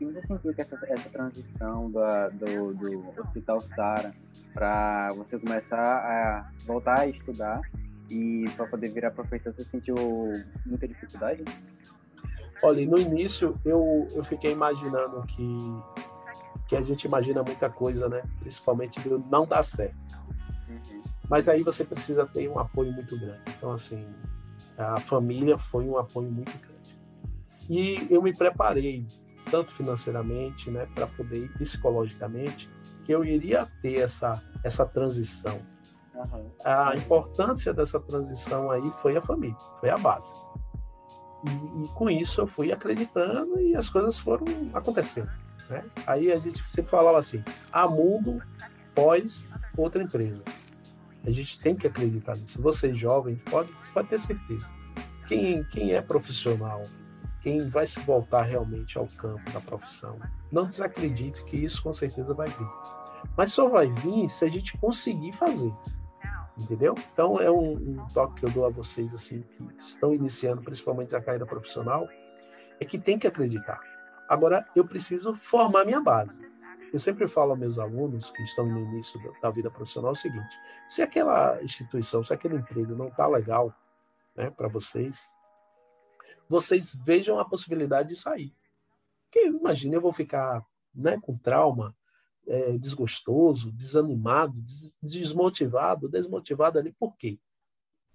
E você sentiu que essa, essa transição da, do, do Hospital Sara para você começar a voltar a estudar e para poder virar professor, você sentiu muita dificuldade? Olha, no início eu, eu fiquei imaginando que, que a gente imagina muita coisa, né? Principalmente de não dar certo. Mas aí você precisa ter um apoio muito grande. Então, assim, a família foi um apoio muito grande. E eu me preparei, tanto financeiramente, né, para poder ir psicologicamente, que eu iria ter essa, essa transição Uhum. A importância dessa transição aí foi a família, foi a base. E, e, com isso eu fui acreditando e as coisas foram acontecendo. Né? Aí a gente sempre falava assim: há mundo pós outra empresa. A gente tem que acreditar nisso. Você jovem pode, pode ter certeza. Quem, quem é profissional, quem vai se voltar realmente ao campo da profissão, não desacredite que isso com certeza vai vir. Mas só vai vir se a gente conseguir fazer entendeu? Então é um, um, toque que eu dou a vocês assim que estão iniciando, principalmente a carreira profissional, é que tem que acreditar. Agora eu preciso formar minha base. Eu sempre falo aos meus alunos que estão no início da vida profissional o seguinte: se aquela instituição, se aquele emprego não está legal, né, para vocês, vocês vejam a possibilidade de sair. Porque imagina eu vou ficar, né, com trauma é, desgostoso, desanimado, des desmotivado, desmotivado ali, por quê?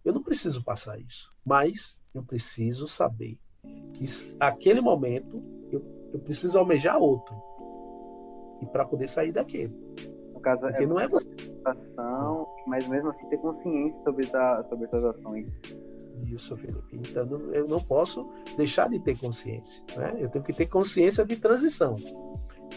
Eu não preciso passar isso, mas eu preciso saber que aquele momento eu, eu preciso almejar outro e para poder sair daquele. No caso, Porque é não é você. Situação, mas mesmo assim ter consciência sobre, a, sobre essas ações. Isso, Felipe. Então eu não posso deixar de ter consciência. Né? Eu tenho que ter consciência de transição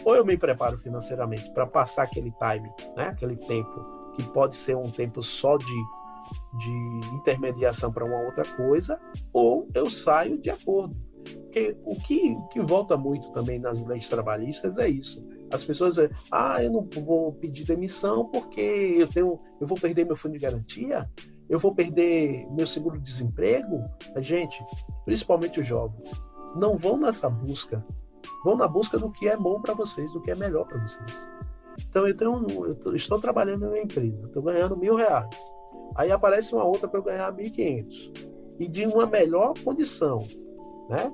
ou eu me preparo financeiramente para passar aquele time, né, aquele tempo que pode ser um tempo só de, de intermediação para uma outra coisa, ou eu saio de acordo. Porque o que, o que volta muito também nas leis trabalhistas é isso. As pessoas dizem, ah, eu não vou pedir demissão porque eu tenho, eu vou perder meu fundo de garantia, eu vou perder meu seguro-desemprego. Gente, principalmente os jovens, não vão nessa busca vão na busca do que é bom para vocês, do que é melhor para vocês. Então eu, tenho, eu estou trabalhando em uma empresa, estou ganhando mil reais. Aí aparece uma outra para eu ganhar mil e quinhentos. e de uma melhor condição, né?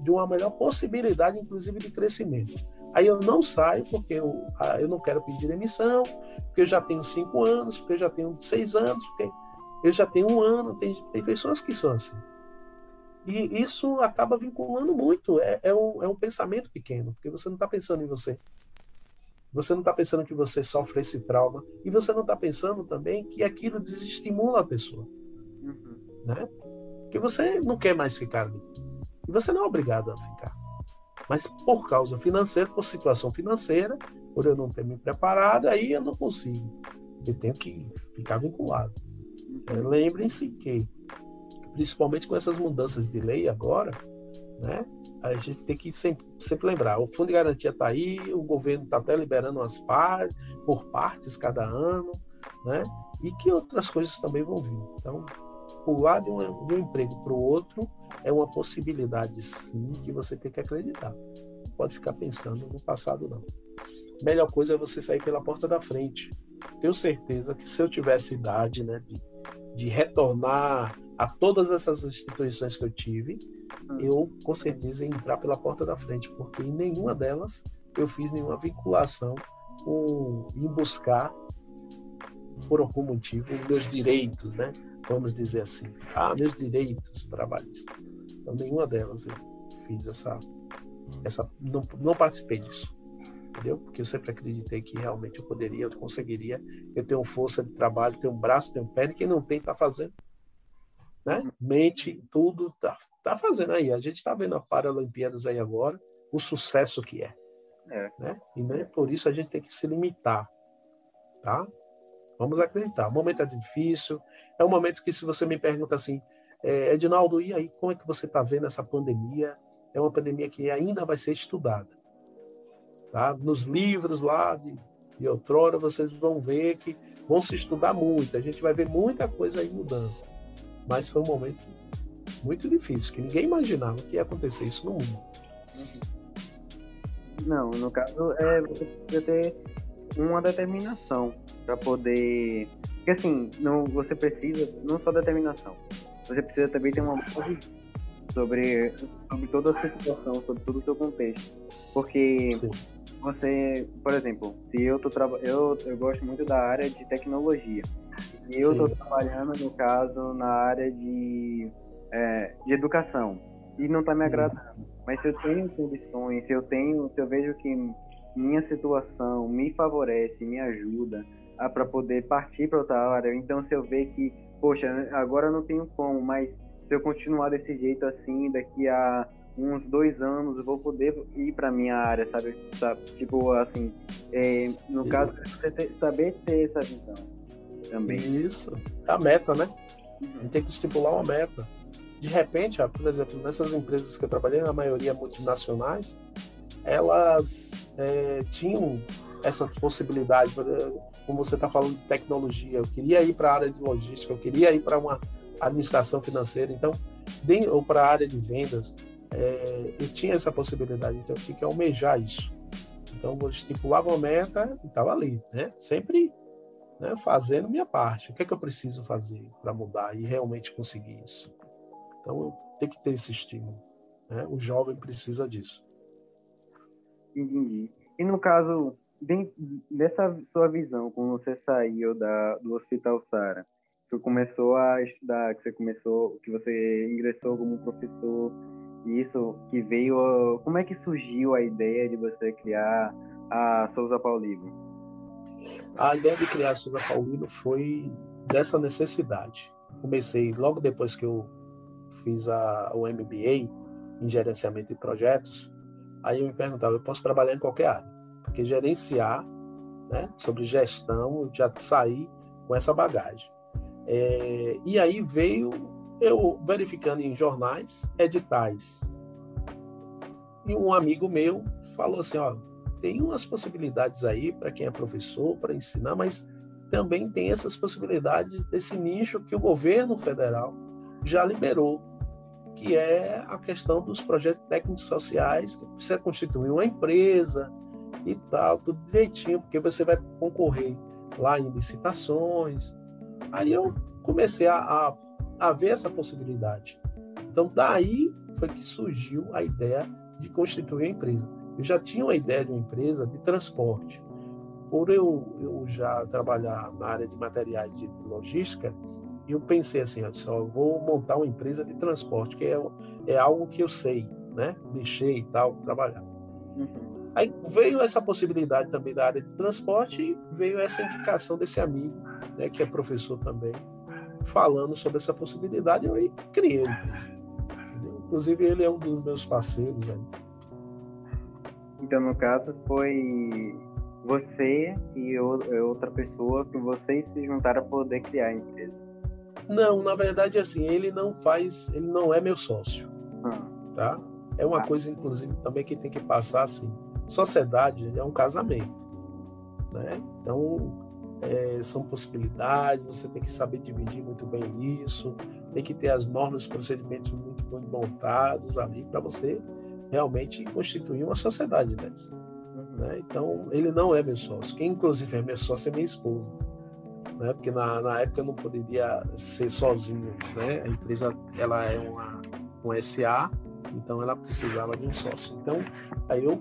de uma melhor possibilidade, inclusive, de crescimento. Aí eu não saio porque eu, ah, eu não quero pedir demissão, porque eu já tenho cinco anos, porque eu já tenho seis anos, porque eu já tenho um ano. Tem, tem pessoas que são assim. E isso acaba vinculando muito. É, é, um, é um pensamento pequeno, porque você não está pensando em você. Você não está pensando que você sofre esse trauma. E você não está pensando também que aquilo desestimula a pessoa. Uhum. Né? Que você não quer mais ficar ali. E você não é obrigado a ficar. Mas por causa financeira, por situação financeira, por eu não ter me preparado, aí eu não consigo. Eu tenho que ficar vinculado. Uhum. Lembrem-se que principalmente com essas mudanças de lei agora, né? A gente tem que sempre, sempre lembrar, o fundo de garantia está aí, o governo está até liberando umas partes, por partes cada ano, né? E que outras coisas também vão vir. Então, pular de um, de um emprego para o outro é uma possibilidade, sim, que você tem que acreditar. Pode ficar pensando no passado, não. A melhor coisa é você sair pela porta da frente. Tenho certeza que se eu tivesse idade, né, de, de retornar a todas essas instituições que eu tive, hum. eu com certeza ia entrar pela porta da frente, porque em nenhuma delas eu fiz nenhuma vinculação com em buscar por algum motivo meus direitos, né? Vamos dizer assim, ah, meus direitos trabalhistas. Então nenhuma delas eu fiz essa essa não, não participei disso entendeu? Porque eu sempre acreditei que realmente eu poderia, eu conseguiria. Eu tenho força de trabalho, tenho um braço, tenho um pé, e quem não tem está fazendo né? Mente, tudo tá, tá fazendo aí. A gente está vendo a Paralimpíadas aí agora, o sucesso que é. é. Né? E nem por isso a gente tem que se limitar, tá? Vamos acreditar. O momento é difícil, é um momento que se você me pergunta assim, é, Edinaldo, e aí, como é que você está vendo essa pandemia? É uma pandemia que ainda vai ser estudada. Tá? Nos livros lá de, de outrora, vocês vão ver que vão se estudar muito. A gente vai ver muita coisa aí mudando. Mas foi um momento muito difícil, que ninguém imaginava que ia acontecer isso no mundo. Não, no caso, é, você precisa ter uma determinação para poder. Porque assim, não, você precisa não só determinação, você precisa também ter uma sobre, sobre toda a situação, sobre todo o seu contexto. Porque Sim. você, por exemplo, se eu tô eu, eu gosto muito da área de tecnologia. Eu estou trabalhando, no caso, na área de, é, de educação e não está me agradando. Mas se eu tenho condições, se eu tenho, se eu vejo que minha situação me favorece, me ajuda para poder partir para outra área, então se eu ver que, poxa, agora eu não tenho como, mas se eu continuar desse jeito assim, daqui a uns dois anos eu vou poder ir para minha área, sabe? sabe? Tipo assim, é, no caso, você ter, saber ter essa visão também. Isso. É a meta, né? Uhum. A gente tem que estipular uma meta. De repente, ó, por exemplo, nessas empresas que eu trabalhei, a maioria multinacionais, elas é, tinham essa possibilidade, como você está falando de tecnologia, eu queria ir para a área de logística, eu queria ir para uma administração financeira, então, ou para a área de vendas, é, eu tinha essa possibilidade, então eu tinha que almejar isso. Então, eu estipulava uma meta e estava ali, né? Sempre né, fazendo minha parte. O que é que eu preciso fazer para mudar e realmente conseguir isso? Então, tem que ter esse estímulo. Né? O jovem precisa disso. Entendi. E no caso, dessa sua visão, quando você saiu da, do Hospital Sara, que começou a estudar, que você começou, que você ingressou como professor, isso que veio, como é que surgiu a ideia de você criar a Souza Paulino? A ideia de criar a Souza Paulino foi dessa necessidade. Comecei logo depois que eu fiz a, o MBA em gerenciamento de projetos. Aí eu me perguntava, eu posso trabalhar em qualquer área, porque gerenciar, né, sobre gestão, eu já saí com essa bagagem. É, e aí veio eu verificando em jornais, editais. E um amigo meu falou assim, ó, tem umas possibilidades aí para quem é professor, para ensinar, mas também tem essas possibilidades desse nicho que o governo federal já liberou, que é a questão dos projetos técnicos sociais, que precisa constituir uma empresa e tal, tudo direitinho, porque você vai concorrer lá em licitações. Aí eu comecei a, a, haver essa possibilidade. Então, daí foi que surgiu a ideia de constituir a empresa. Eu já tinha uma ideia de uma empresa de transporte. Por eu, eu já trabalhar na área de materiais de logística, eu pensei assim, só eu vou montar uma empresa de transporte, que é, é algo que eu sei, né? Mexer e tal, trabalhar. Uhum. Aí veio essa possibilidade também da área de transporte e veio essa indicação desse amigo, né, que é professor também, falando sobre essa possibilidade, eu aí criei. Inclusive, ele é um dos meus parceiros aí. Então, no caso, foi você e outra pessoa que vocês se juntaram para poder criar a empresa. Não, na verdade, assim, ele não faz, ele não é meu sócio, ah. tá? É uma ah. coisa, inclusive, também que tem que passar assim. Sociedade é um casamento, né? Então, é, são possibilidades, você tem que saber dividir muito bem isso, tem que ter as normas, procedimentos muito bem montados ali para você realmente constituir uma sociedade dessa. Uhum. Né? Então, ele não é meu sócio. Quem, inclusive, é meu sócio é minha esposa. Né? Porque na, na época eu não poderia ser sozinho. Né? A empresa ela é uma, uma SA, então ela precisava de um sócio. Então, aí eu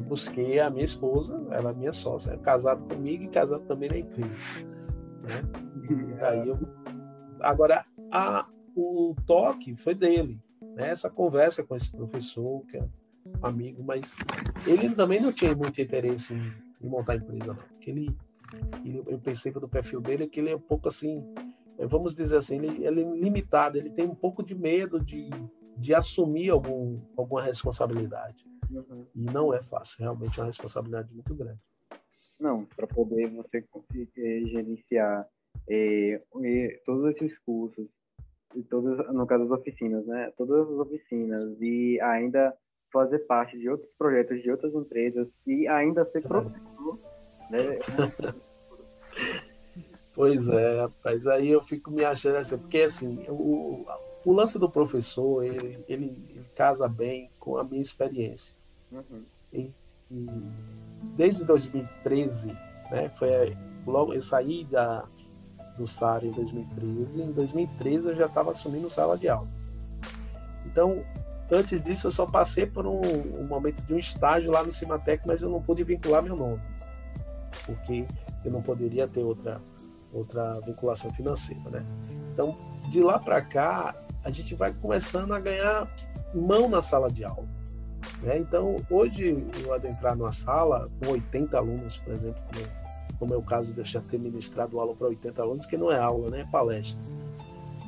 busquei a minha esposa, ela é minha sócia, é casado comigo e casado também na empresa. Né? Aí eu, agora, a, o toque foi dele, né? essa conversa com esse professor, que é amigo, mas ele também não tinha muito interesse em, em montar a empresa, não. Porque ele, ele, eu pensei pelo perfil dele que ele é um pouco assim, é, vamos dizer assim, ele, ele é limitado, ele tem um pouco de medo de, de assumir algum, alguma responsabilidade. Uhum. E não é fácil, realmente é uma responsabilidade muito grande. Não, para poder você conseguir gerenciar eh, todos esses cursos, e todas, no caso das oficinas, né? Todas as oficinas e ainda fazer parte de outros projetos de outras empresas e ainda ser professor, né? Pois é, rapaz. Aí eu fico me achando assim, porque assim, o, o lance do professor, ele, ele, ele casa bem com a minha experiência. Uhum. E, e, desde 2013, né, foi logo eu saí da, do SAR em 2013, em 2013 eu já estava assumindo sala de aula. Então, antes disso eu só passei por um, um momento de um estágio lá no Cimatec, mas eu não pude vincular meu nome, porque eu não poderia ter outra outra vinculação financeira, né? Então, de lá para cá, a gente vai começando a ganhar mão na sala de aula. Né? Então, hoje, eu adentrar numa sala com 80 alunos, por exemplo, como, como é o caso de eu já ter ministrado aula para 80 alunos, que não é aula, né? é palestra.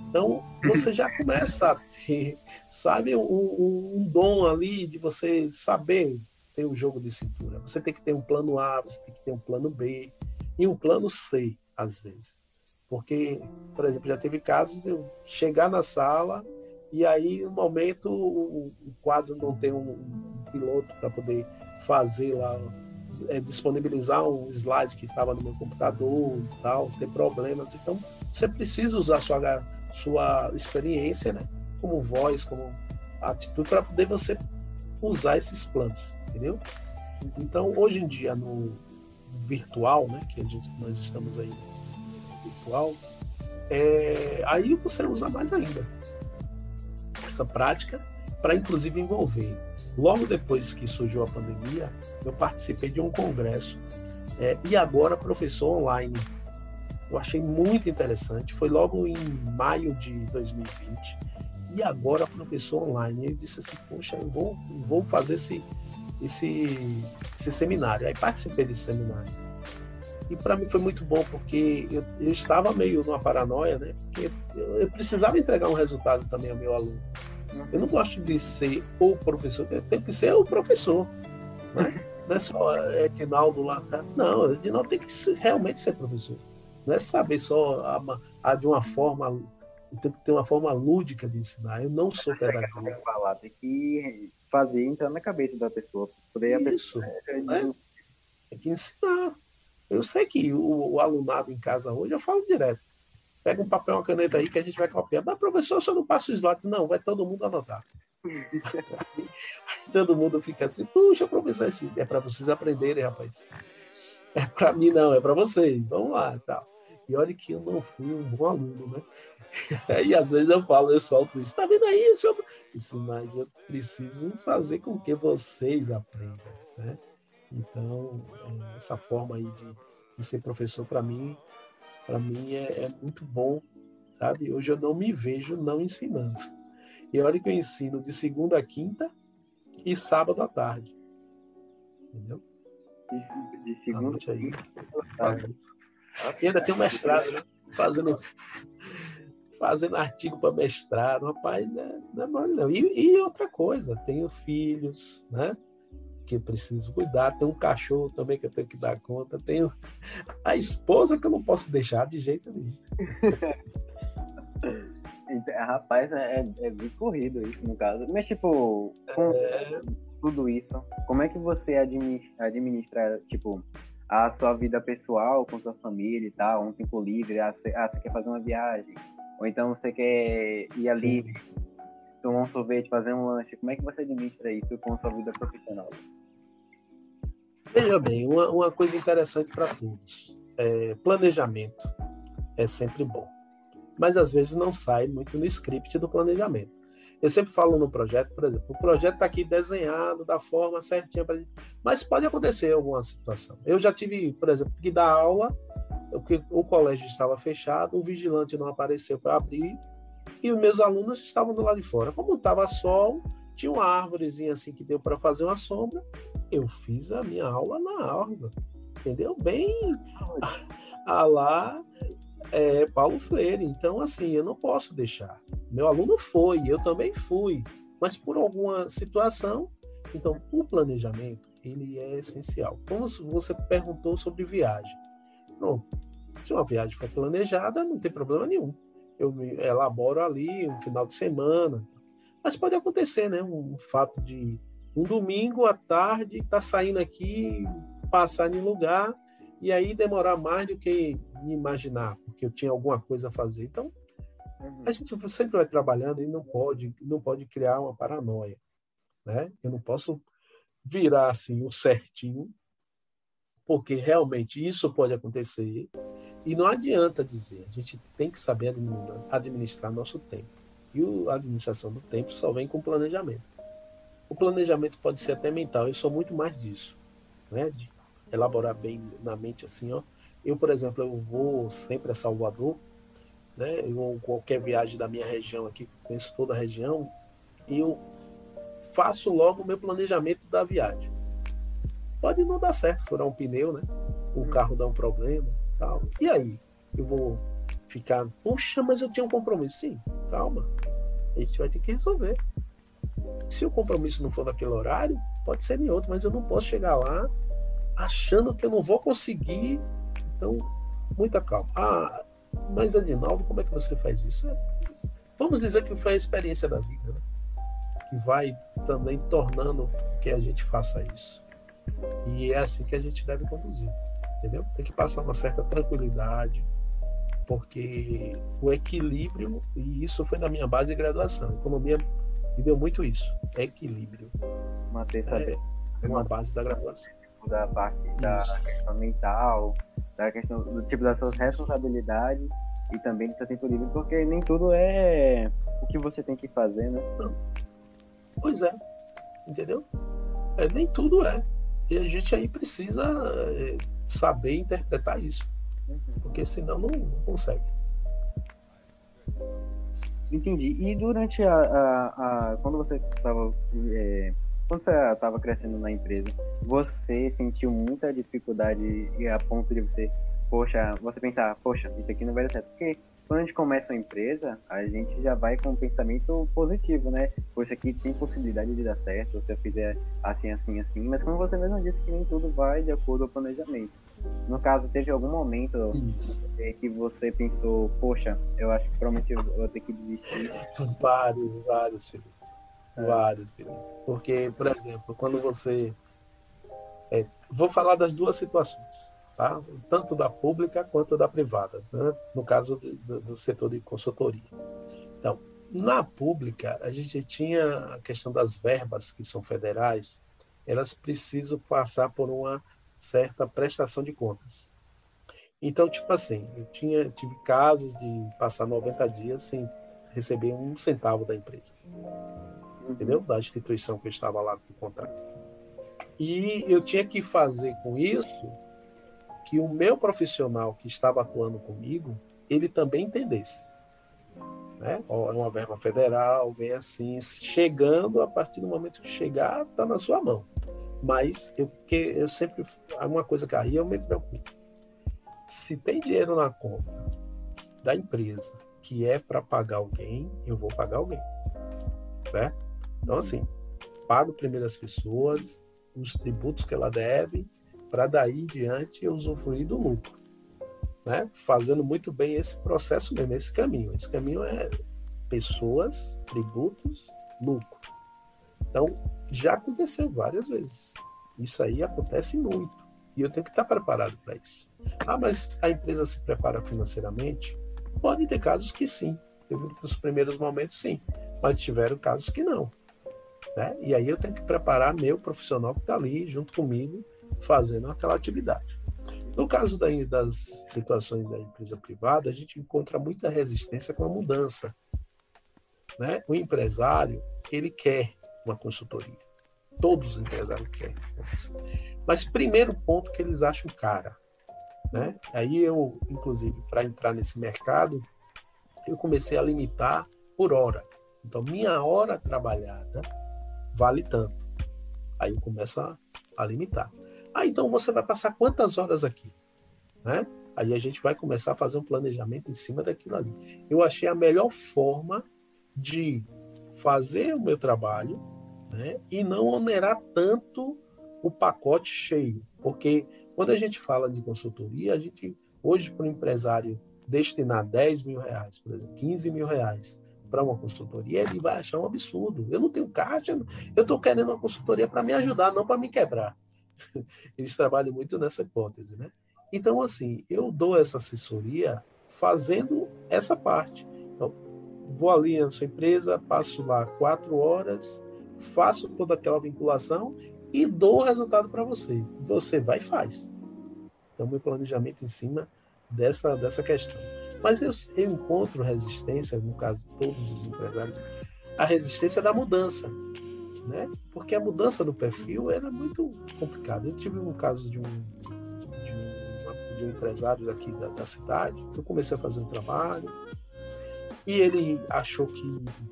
Então, você já começa a ter, sabe, um, um, dom ali de você saber ter o um jogo de cintura. Você tem que ter um plano A, você tem que ter um plano B e um plano C, às vezes. Porque, por exemplo, já teve casos de eu chegar na sala e aí, no momento, o, o quadro não tem um, um piloto para poder fazer lá, é, disponibilizar um slide que estava no meu computador e tal, tem problemas. Então, você precisa usar sua, sua experiência, né? Como voz, como atitude, para poder você usar esses planos, entendeu? Então, hoje em dia, no virtual, né? Que gente, nós estamos aí virtual, é, aí você usa mais ainda essa prática para inclusive envolver. Logo depois que surgiu a pandemia, eu participei de um congresso é, e agora professor online. Eu achei muito interessante. Foi logo em maio de 2020 e agora professor online. Eu disse assim, poxa, eu vou, vou fazer esse, esse, esse seminário. Aí participei desse seminário. E para mim foi muito bom, porque eu, eu, estava meio numa paranoia, né? Porque eu, eu precisava entregar um resultado também ao meu aluno. Eu não gosto de ser o professor, eu tenho que ser o professor. Né? Não é só é, Edinaldo lá. Tá? Não, Edinaldo tem que ser, realmente ser professor. Não é saber só a, a, de uma forma, tem que ter uma forma lúdica de ensinar. Eu não sou pedagogo. Falar, tem que fazer entrar na cabeça da pessoa. Poder Isso. A pessoa, é, tem que ensinar. Eu sei que o, o, alunado em casa hoje, eu falo direto. Pega um papel, uma caneta aí que a gente vai copiar. Mas, professor, só não passa os slides. Não, vai todo mundo anotar. aí todo mundo fica assim, puxa, professor, é, assim, é para vocês aprenderem, rapaz. É para mim não, é para vocês. Vamos lá, tal. E olha que eu não fui um bom aluno, né? E às vezes eu falo, eu solto isso, tá vendo aí? Senhor? Isso, mas eu preciso fazer com que vocês aprendam, né? Então, é, essa forma aí de, de ser professor, para mim, para mim é, é, muito bom, sabe? Hoje eu não me vejo não ensinando. E olha que eu ensino de segunda a quinta e sábado à tarde. Entendeu? De, de segunda a quinta. E ainda tem um mestrado, né? Fazendo, fazendo artigo para mestrado. Rapaz, é, não é mole, não. E, e outra coisa, tenho filhos, né? Que preciso cuidar, tem um cachorro também que eu tenho que dar conta, tenho a esposa que eu não posso deixar de jeito nenhum. Então, rapaz, é, é bem corrido isso, no caso. Mas, tipo, com é... tudo isso, como é que você administra, administra, tipo, a sua vida pessoal com sua família e tal, um tempo livre, ah, você, ah, você quer fazer uma viagem, ou então você quer ir ali, Sim. Tomar um sorvete, fazer um lanche, como é que você administra isso com a sua vida profissional? Veja bem, uma, uma coisa interessante para todos: é, planejamento é sempre bom, mas às vezes não sai muito no script do planejamento. Eu sempre falo no projeto, por exemplo, o projeto está aqui desenhado da forma certinha, pra... mas pode acontecer alguma situação. Eu já tive, por exemplo, que dar aula, o colégio estava fechado, o vigilante não apareceu para abrir e os meus alunos estavam do lado de fora. Como estava sol, tinha uma árvorezinha assim que deu para fazer uma sombra, eu fiz a minha aula na aula, entendeu? Bem a lá é, Paulo Freire. Então, assim, eu não posso deixar. Meu aluno foi, eu também fui, mas por alguma situação. Então, o planejamento ele é essencial. Como você perguntou sobre viagem, pronto. Se uma viagem for planejada, não tem problema nenhum. Eu elaboro ali um final de semana, mas pode acontecer, né? Um fato de um domingo à tarde tá saindo aqui, passar em lugar e aí demorar mais do que me imaginar, porque eu tinha alguma coisa a fazer. Então, uhum. a gente sempre vai trabalhando e não pode, não pode criar uma paranoia, né? Eu não posso virar assim o certinho, porque realmente isso pode acontecer e não adianta dizer. A gente tem que saber administrar, nosso tempo. E a administração do tempo só vem com planejamento. O planejamento pode ser até mental, eu sou muito mais disso, né? De elaborar bem na mente assim, ó. Eu, por exemplo, eu vou sempre a Salvador, né? Eu, qualquer viagem da minha região aqui, conheço toda a região, e eu faço logo o meu planejamento da viagem. Pode não dar certo, furar um pneu, né? O hum. carro dá um problema, tal. E aí? Eu vou ficar, puxa, mas eu tinha um compromisso. Sim, calma. A gente vai ter que resolver. Se o compromisso não for naquele horário, pode ser em outro, mas eu não posso chegar lá achando que eu não vou conseguir. Então, muita calma. Ah, mas Adinaldo, como é que você faz isso? É, vamos dizer que foi a experiência da vida, né? que vai também tornando que a gente faça isso. E é assim que a gente deve conduzir, entendeu? Tem que passar uma certa tranquilidade, porque o equilíbrio, e isso foi na minha base de graduação, economia me deu muito isso. Equilíbrio. Manter é, é uma base da graduação. Da parte da questão mental, da questão do tipo das suas responsabilidades e também do seu tempo livre, porque nem tudo é o que você tem que fazer, né? Não. Pois é. Entendeu? É, nem tudo é. E a gente aí precisa é, saber interpretar isso. Porque senão não, não consegue. Entendi. E durante a, a, a quando você estava é, quando você estava crescendo na empresa, você sentiu muita dificuldade a ponto de você, poxa, você pensar, poxa, isso aqui não vai dar certo. Porque quando a gente começa uma empresa, a gente já vai com um pensamento positivo, né? Poxa, aqui tem possibilidade de dar certo se eu fizer assim, assim, assim. Mas como você mesmo disse que nem tudo vai de acordo com o planejamento. No caso, teve algum momento que você pensou, poxa, eu acho que provavelmente eu vou ter que desistir? Vários, vários, Felipe. É. Vários, Felipe. Porque, por exemplo, quando você. É, vou falar das duas situações, tá? Tanto da pública quanto da privada, né? no caso do, do setor de consultoria. Então, na pública, a gente tinha a questão das verbas, que são federais, elas precisam passar por uma certa prestação de contas. Então, tipo assim, eu tinha, tive casos de passar 90 dias sem receber um centavo da empresa. Entendeu? Da instituição que eu estava lá com o contrato. E eu tinha que fazer com isso que o meu profissional que estava atuando comigo, ele também entendesse. Né? É uma verba federal, vem assim, chegando, a partir do momento que chegar, está na sua mão. Mas eu, que eu sempre, uma coisa que aí eu me preocupo. Se tem dinheiro na conta da empresa que é para pagar alguém, eu vou pagar alguém. Certo? Então, assim, pago primeiro as pessoas, os tributos que ela deve, para daí em diante usufruir do lucro. Né? Fazendo muito bem esse processo mesmo, esse caminho. Esse caminho é pessoas, tributos, lucro. Então, já aconteceu várias vezes. Isso aí acontece muito. E eu tenho que estar preparado para isso. Ah, mas a empresa se prepara financeiramente? Pode ter casos que sim. Eu vi nos primeiros momentos sim. Mas tiveram casos que não. Né? E aí eu tenho que preparar meu profissional que está ali junto comigo fazendo aquela atividade. No caso da, das situações da empresa privada, a gente encontra muita resistência com a mudança. Né? O empresário, ele quer uma consultoria. Todos os empresários querem. Mas primeiro ponto que eles acham cara. Né? Aí eu, inclusive, para entrar nesse mercado, eu comecei a limitar por hora. Então, minha hora trabalhada vale tanto. Aí eu começo a, a limitar. Ah, então você vai passar quantas horas aqui? Né? Aí a gente vai começar a fazer um planejamento em cima daquilo ali. Eu achei a melhor forma de fazer o meu trabalho né, e não onerar tanto o pacote cheio. Porque quando a gente fala de consultoria, a gente, hoje, para o empresário destinar 10 mil reais, por exemplo, 15 mil reais para uma consultoria, ele vai achar um absurdo. Eu não tenho caixa, eu estou querendo uma consultoria para me ajudar, não para me quebrar. Eles trabalham muito nessa hipótese, né? Então, assim, eu dou essa assessoria fazendo essa parte. Então, vou ali na sua empresa, passo lá quatro horas, faço toda aquela vinculação e dou o resultado para você. Você vai e faz. Então, meu planejamento em cima dessa, dessa questão. Mas eu, eu encontro resistência, no caso todos os empresários, a resistência da mudança né? Porque a mudança do perfil era muito complicada. Eu tive um caso de um, de um, de um empresário aqui da, da cidade, eu comecei a fazer um trabalho e ele achou que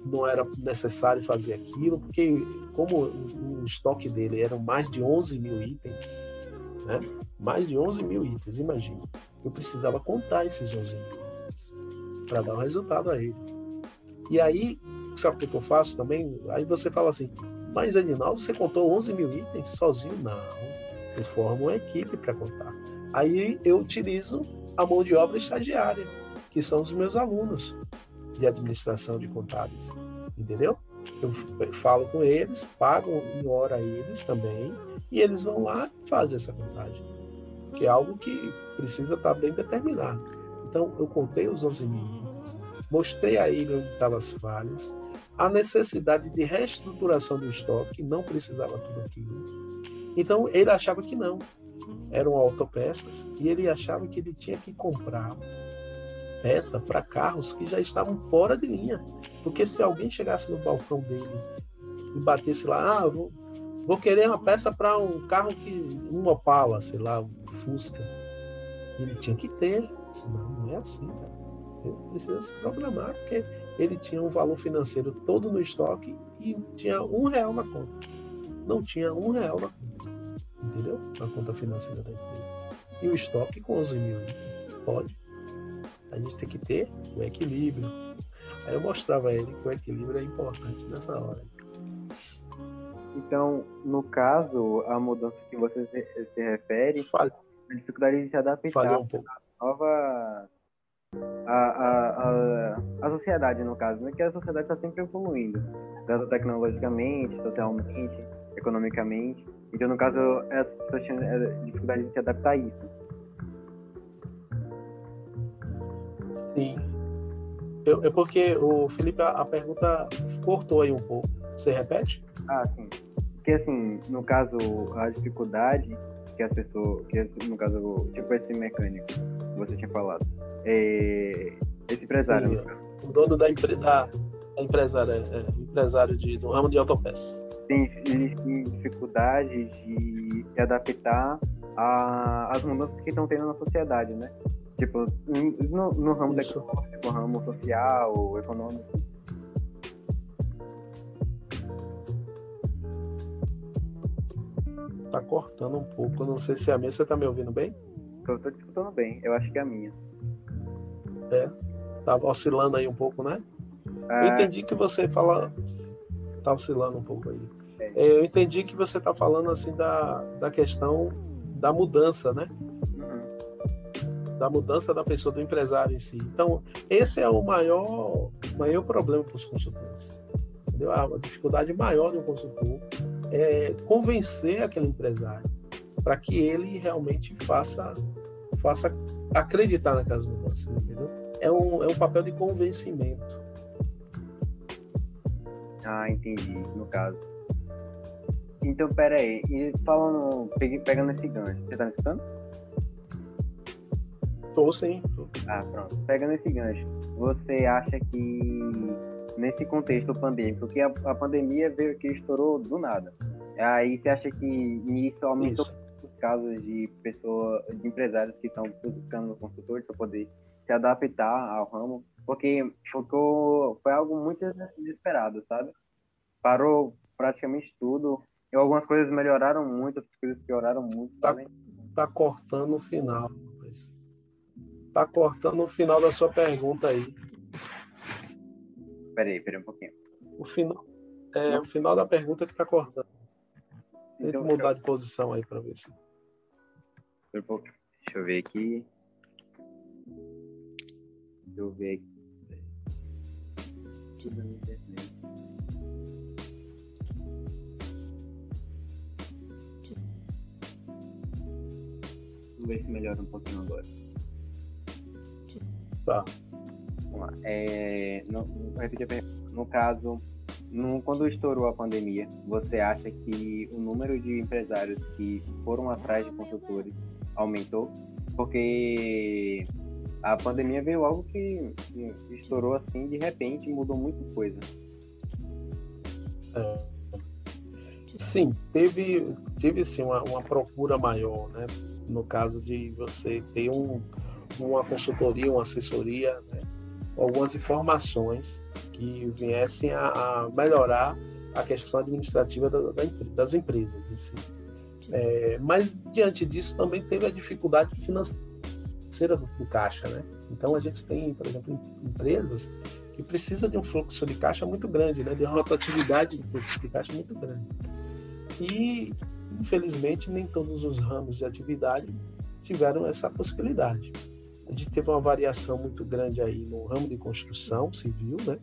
não era necessário fazer aquilo, porque como o, estoque dele eram mais de 11 mil itens, né? mais de 11 mil itens, imagina. Eu precisava contar esses 11 mil itens para dar um resultado a ele. E aí, sabe o que eu faço também? Aí você fala assim, mas, Aninaldo, você contou 11 mil itens sozinho? Não. Eu formo uma equipe para contar. Aí eu utilizo a mão de obra estagiária, que são os meus alunos de administração de contábeis. Entendeu? Eu falo com eles, pago em hora eles também, e eles vão lá fazem essa contagem. Que é algo que precisa estar bem determinado. Então, eu contei os 11 mil itens, mostrei a ele onde estavam as falhas, a necessidade de reestruturação do estoque, não precisava tudo aquilo. Então ele achava que não, eram autopeças, e ele achava que ele tinha que comprar peça para carros que já estavam fora de linha. Porque se alguém chegasse no balcão dele e batesse lá, ah, vou, vou querer uma peça para um carro que. um Opala, sei lá, um Fusca. Ele tinha que ter. Não, não é assim, cara. Você precisa se programar, porque ele tinha um valor financeiro todo no estoque e tinha um real na conta. Não tinha um real na conta. Entendeu? Na conta financeira da empresa. E o estoque com 11 mil. Pode. A gente tem que ter o equilíbrio. Aí eu mostrava a ele que o equilíbrio é importante nessa hora. Então, no caso, a mudança que você se, se refere, Fale. a dificuldade de se adaptar um pouco. à nova a, a, a, a sociedade, no caso, né? que a sociedade está sempre evoluindo, tanto tecnologicamente, socialmente, economicamente. Então, no caso, as pessoas tinham é, dificuldade de se adaptar a isso. Sim. Eu, é porque o Felipe, a, a pergunta cortou aí um pouco. Você repete? Ah, sim. Porque, assim, no caso, a dificuldade que as pessoas, que no caso, tipo esse mecânico, você tinha falado. É, esse empresário. Sim, o dono da empresa. Da, empresário, é, é, empresário de, do ramo de autopeças. Tem, tem dificuldade de se adaptar às mudanças que estão tendo na sociedade, né? Tipo, no, no ramo tecnológico, no ramo social, econômico. Tá cortando um pouco. Não sei se é a minha. Você tá me ouvindo bem? Eu tô te escutando bem. Eu acho que é a minha. É. Tava tá oscilando aí um pouco, né? Eu é. entendi que você fala. Tá oscilando um pouco aí. É. é. Eu entendi que você tá falando assim da, da questão da mudança, né? Uhum. Da mudança da pessoa, do empresário em si. Então, esse é o maior, maior problema para os consultores. Entendeu? A dificuldade maior de um consultor é convencer aquele empresário para que ele realmente faça, faça acreditar naquelas mudanças, entendeu? É um, é um papel de convencimento. Ah, entendi, no caso. Então, pera aí, e falando, pegando esse gancho, você tá me escutando? Tô sim. Tô. Ah, pronto. Pegando esse gancho, você acha que nesse contexto pandêmico, que a, a pandemia veio que estourou do nada. Aí você acha que nisso aumentou Isso. os casos de pessoas, de empresários que estão buscando consultores para poder se adaptar ao ramo, porque ficou, foi algo muito desesperado, sabe? Parou praticamente tudo. E algumas coisas melhoraram muito, outras coisas pioraram muito. Tá, tá cortando o final. Tá cortando o final da sua pergunta aí. Peraí, peraí um pouquinho. O final, é, o final da pergunta que tá cortando. Tenta então, mudar eu... de posição aí para ver se. Deixa eu ver aqui. Deixa eu ver aqui. Tudo na internet. Vamos ver se melhora um pouquinho agora. Tá. Vamos lá. É, no, no caso, no, quando estourou a pandemia, você acha que o número de empresários que foram atrás de consultores aumentou? Porque a pandemia veio algo que, estourou assim de repente, mudou muita coisa. É. Sim, teve, teve sim uma, uma procura maior, né? No caso de você ter um, uma consultoria, uma assessoria, né? algumas informações que viessem a, a melhorar a questão administrativa da, da, das empresas em si. É, mas diante disso também teve a dificuldade financeira do, do, caixa, né? Então a gente tem, por exemplo, empresas que precisam de um fluxo de caixa muito grande, né? De rotatividade do fluxo de caixa muito grande. E infelizmente nem todos os ramos de atividade tiveram essa possibilidade. A gente teve uma variação muito grande aí no ramo de construção civil, né?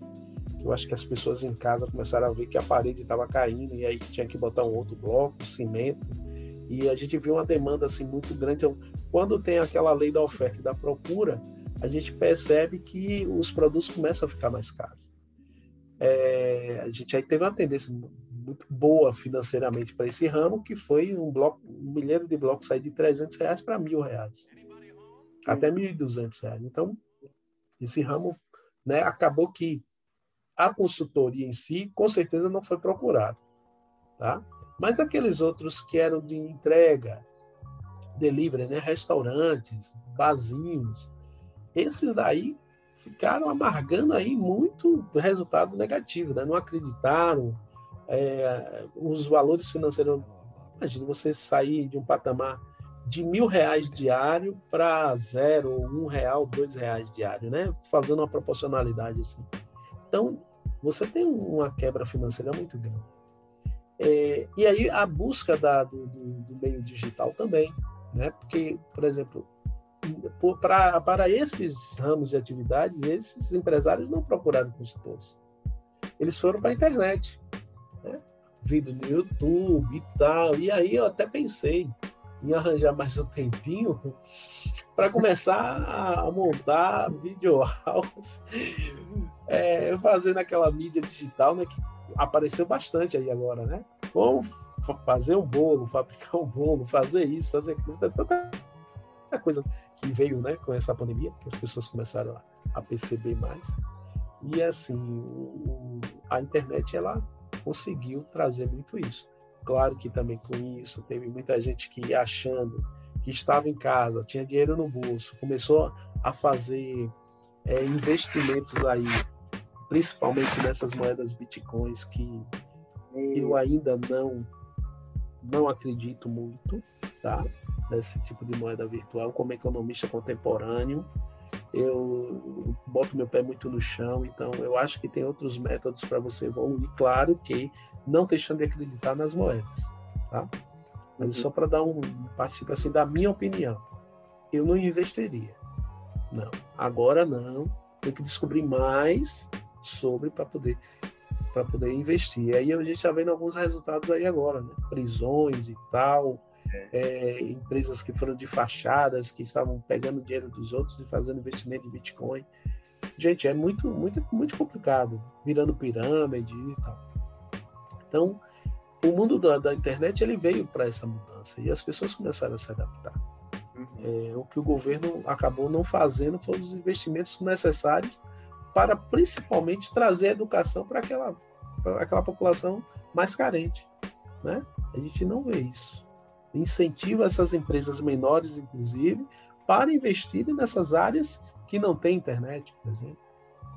Eu acho que as pessoas em casa começaram a ver que a parede estava caindo e aí tinha que botar um outro bloco, cimento. E a gente viu uma demanda assim muito grande. Então, quando tem aquela lei da oferta e da procura, a gente percebe que os produtos começam a ficar mais caros. É, a gente aí teve uma tendência muito boa financeiramente para esse ramo, que foi um bloco, um milheiro de blocos sair de 300 reais para mil reais até R$ 1.200. Então, esse ramo né, acabou que a consultoria em si, com certeza, não foi procurada. Tá? Mas aqueles outros que eram de entrega, delivery, né, restaurantes, barzinhos, esses daí ficaram amargando aí muito resultado negativo, né? não acreditaram, é, os valores financeiros. Imagina você sair de um patamar de mil reais diário para zero, um real, dois reais diário, né? Fazendo uma proporcionalidade assim. Então, você tem uma quebra financeira muito grande. É, e aí a busca da, do, do, do, meio digital também, né? Porque, por exemplo, por, pra, para esses ramos de atividades, esses empresários não procuraram consultores. Eles foram para a internet, né? vídeo no YouTube e tal. E aí eu até pensei, em arranjar mais um tempinho para começar a montar videoaulas, é, fazendo aquela mídia digital, né, que apareceu bastante aí agora, né? Como fazer um bolo, fabricar um bolo, fazer isso, fazer aquilo, tanta é coisa que veio né, com essa pandemia, que as pessoas começaram a, a perceber mais. E assim, o, a internet ela conseguiu trazer muito isso. Claro que também com isso teve muita gente que achando que estava em casa, tinha dinheiro no bolso, começou a fazer é, investimentos aí, principalmente nessas moedas bitcoins que eu ainda não não acredito muito, tá? Nesse tipo de moeda virtual, como economista contemporâneo, eu boto meu pé muito no chão, então eu acho que tem outros métodos para você evoluir, claro que não deixando de acreditar nas moedas, tá? Mas uhum. só para dar um passivo assim da minha opinião, eu não investiria, não. Agora não, tenho que descobrir mais sobre para poder para poder investir. E aí a gente está vendo alguns resultados aí agora, né? Prisões e tal, é. É, empresas que foram de fachadas, que estavam pegando dinheiro dos outros e fazendo investimento de Bitcoin. Gente, é muito, muito, muito complicado, virando pirâmide e tal. Então, o mundo da, da internet ele veio para essa mudança e as pessoas começaram a se adaptar. Uhum. É, o que o governo acabou não fazendo foram os investimentos necessários para principalmente trazer educação para aquela, aquela população mais carente. Né? A gente não vê isso. Incentiva essas empresas menores, inclusive, para investirem nessas áreas que não têm internet, por exemplo.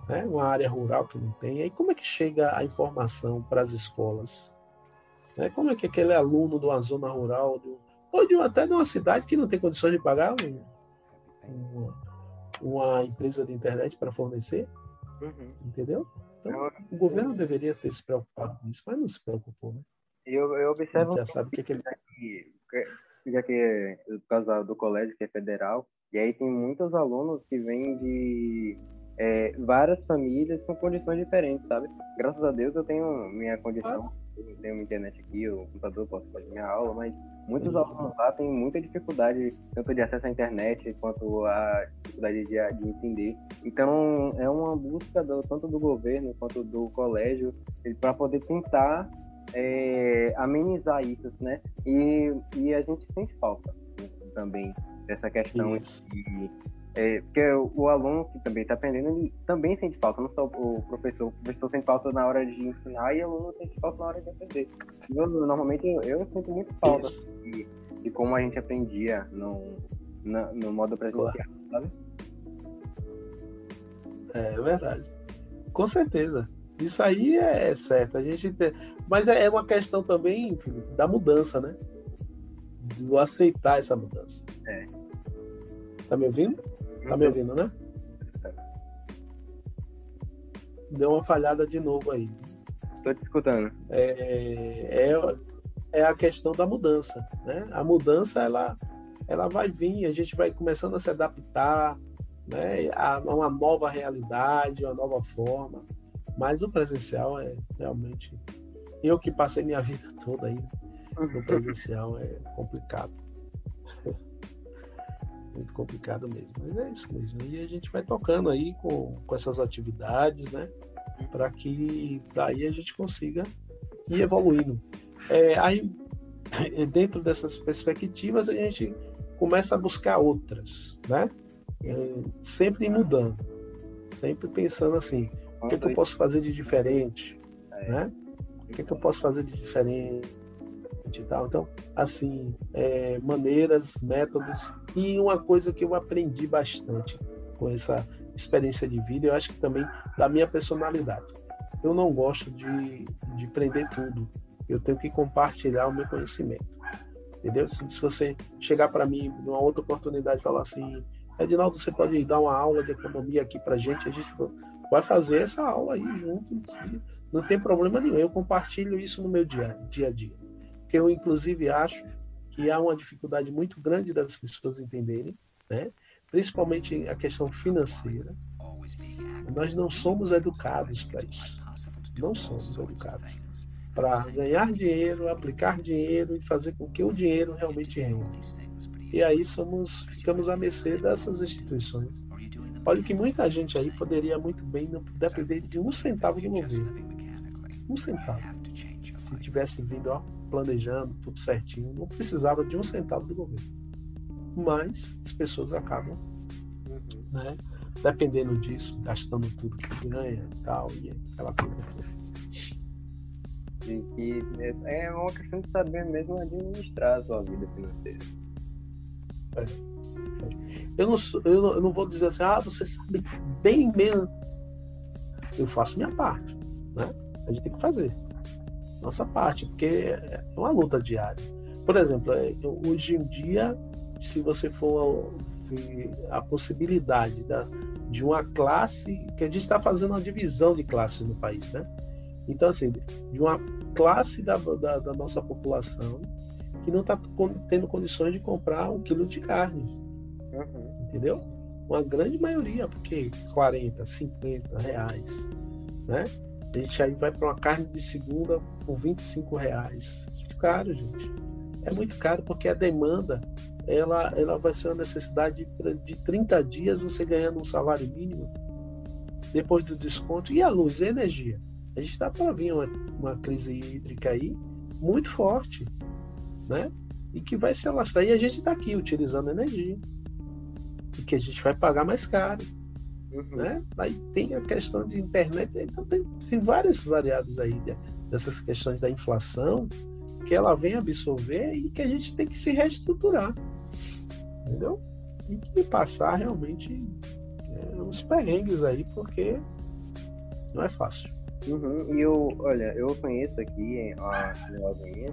Né? Uma área rural que não tem. Aí como é que chega a informação para as escolas? Né? Como é que aquele aluno de uma zona rural, do, ou de, até de uma cidade que não tem condições de pagar um, uma, uma empresa de internet para fornecer, Uhum. Entendeu? Então, eu, o governo deveria ter se preocupado com isso, mas não se preocupou, né? Eu, eu observo. já sabe o que, que ele. Já que, por causa do colégio, que é federal, e aí tem muitos alunos que vêm de é, várias famílias com condições diferentes, sabe? Graças a Deus eu tenho minha condição, eu tenho uma internet aqui, o computador, posso fazer minha aula, mas muitos uhum. alunos lá têm muita dificuldade, tanto de acesso à internet quanto a dificuldade de, de entender. Então é uma busca do, tanto do governo quanto do colégio para poder tentar é, amenizar isso, né? E, e a gente sente falta também dessa questão de é, porque o, aluno que também está aprendendo, ele também sente falta, não só o professor. O professor sente falta na hora de ensinar e o aluno sente falta na hora de aprender. Eu, normalmente eu, eu, sinto muito falta de, de, como a gente aprendia no, no, no modo presencial, claro. sabe? É, é verdade. Com certeza. Isso aí é certo. A gente tem... Mas é, é uma questão também, Felipe, da mudança, né? De aceitar essa mudança. É. Tá me ouvindo? Tá me ouvindo, né? Deu uma falhada de novo aí. Tô te escutando. É, é, é a questão da mudança, né? A mudança, ela, ela vai vir, a gente vai começando a se adaptar, né? A uma nova realidade, uma nova forma. Mas o presencial é realmente... Eu que passei minha vida toda aí no presencial é complicado muito complicado mesmo. Mas é isso mesmo. E a gente vai tocando aí com, com essas atividades, né? Para que daí a gente consiga ir evoluindo. É, aí, dentro dessas perspectivas, a gente começa a buscar outras, né? É, sempre mudando, sempre pensando assim, o que, é que eu posso fazer de diferente, né? O que, é que eu posso fazer de diferente? E tal. Então, assim, é, maneiras, métodos e uma coisa que eu aprendi bastante com essa experiência de vida, eu acho que também da minha personalidade. Eu não gosto de, de prender tudo. Eu tenho que compartilhar o meu conhecimento. Entendeu? Se, se você chegar para mim numa outra oportunidade e falar assim, Edinaldo, você pode dar uma aula de economia aqui para gente, a gente vai fazer essa aula aí junto. Não tem problema nenhum. Eu compartilho isso no meu dia, dia a dia que eu inclusive acho que há uma dificuldade muito grande das pessoas entenderem, né? principalmente a questão financeira. Nós não somos educados para isso. Não somos educados para ganhar dinheiro, aplicar dinheiro e fazer com que o dinheiro realmente renda. E aí somos, ficamos à mercê dessas instituições. Olha que muita gente aí poderia muito bem não depender de um centavo do governo. Um centavo. Se tivesse vindo ó, planejando tudo certinho, não precisava de um centavo do governo. mas as pessoas acabam, uhum. né? Dependendo disso, gastando tudo que ganha e tal, e aquela coisa toda. E que é uma questão de saber mesmo administrar a sua vida financeira. É. Eu, não, eu, não, eu não vou dizer assim, ah, você sabe bem mesmo. Eu faço minha parte, né? A gente tem que fazer nossa parte, porque é uma luta diária. Por exemplo, é, hoje em dia, se você for ver a possibilidade da, de uma classe, que a gente está fazendo uma divisão de classes no país, né? Então, assim, de uma classe da, da, da nossa população que não está tendo condições de comprar um quilo de carne. Uhum. Entendeu? Uma grande maioria, porque 40, 50 reais, né? A gente aí vai para uma carne de segunda por 25 reais. Muito caro, gente. É muito caro porque a demanda ela, ela vai ser uma necessidade de, de 30 dias você ganhando um salário mínimo depois do desconto. E a luz, a energia. A gente está para vir uma, uma crise hídrica aí muito forte, né? E que vai se alastrar. E a gente está aqui utilizando energia. E que a gente vai pagar mais caro. Uhum. Né? Aí tem a questão de internet, então tem, tem várias variáveis aí dessas questões da inflação que ela vem absorver e que a gente tem que se reestruturar. Entendeu? E que passar realmente é, uns perrengues aí, porque não é fácil. Uhum. E eu, olha, eu conheço aqui Lagoinha,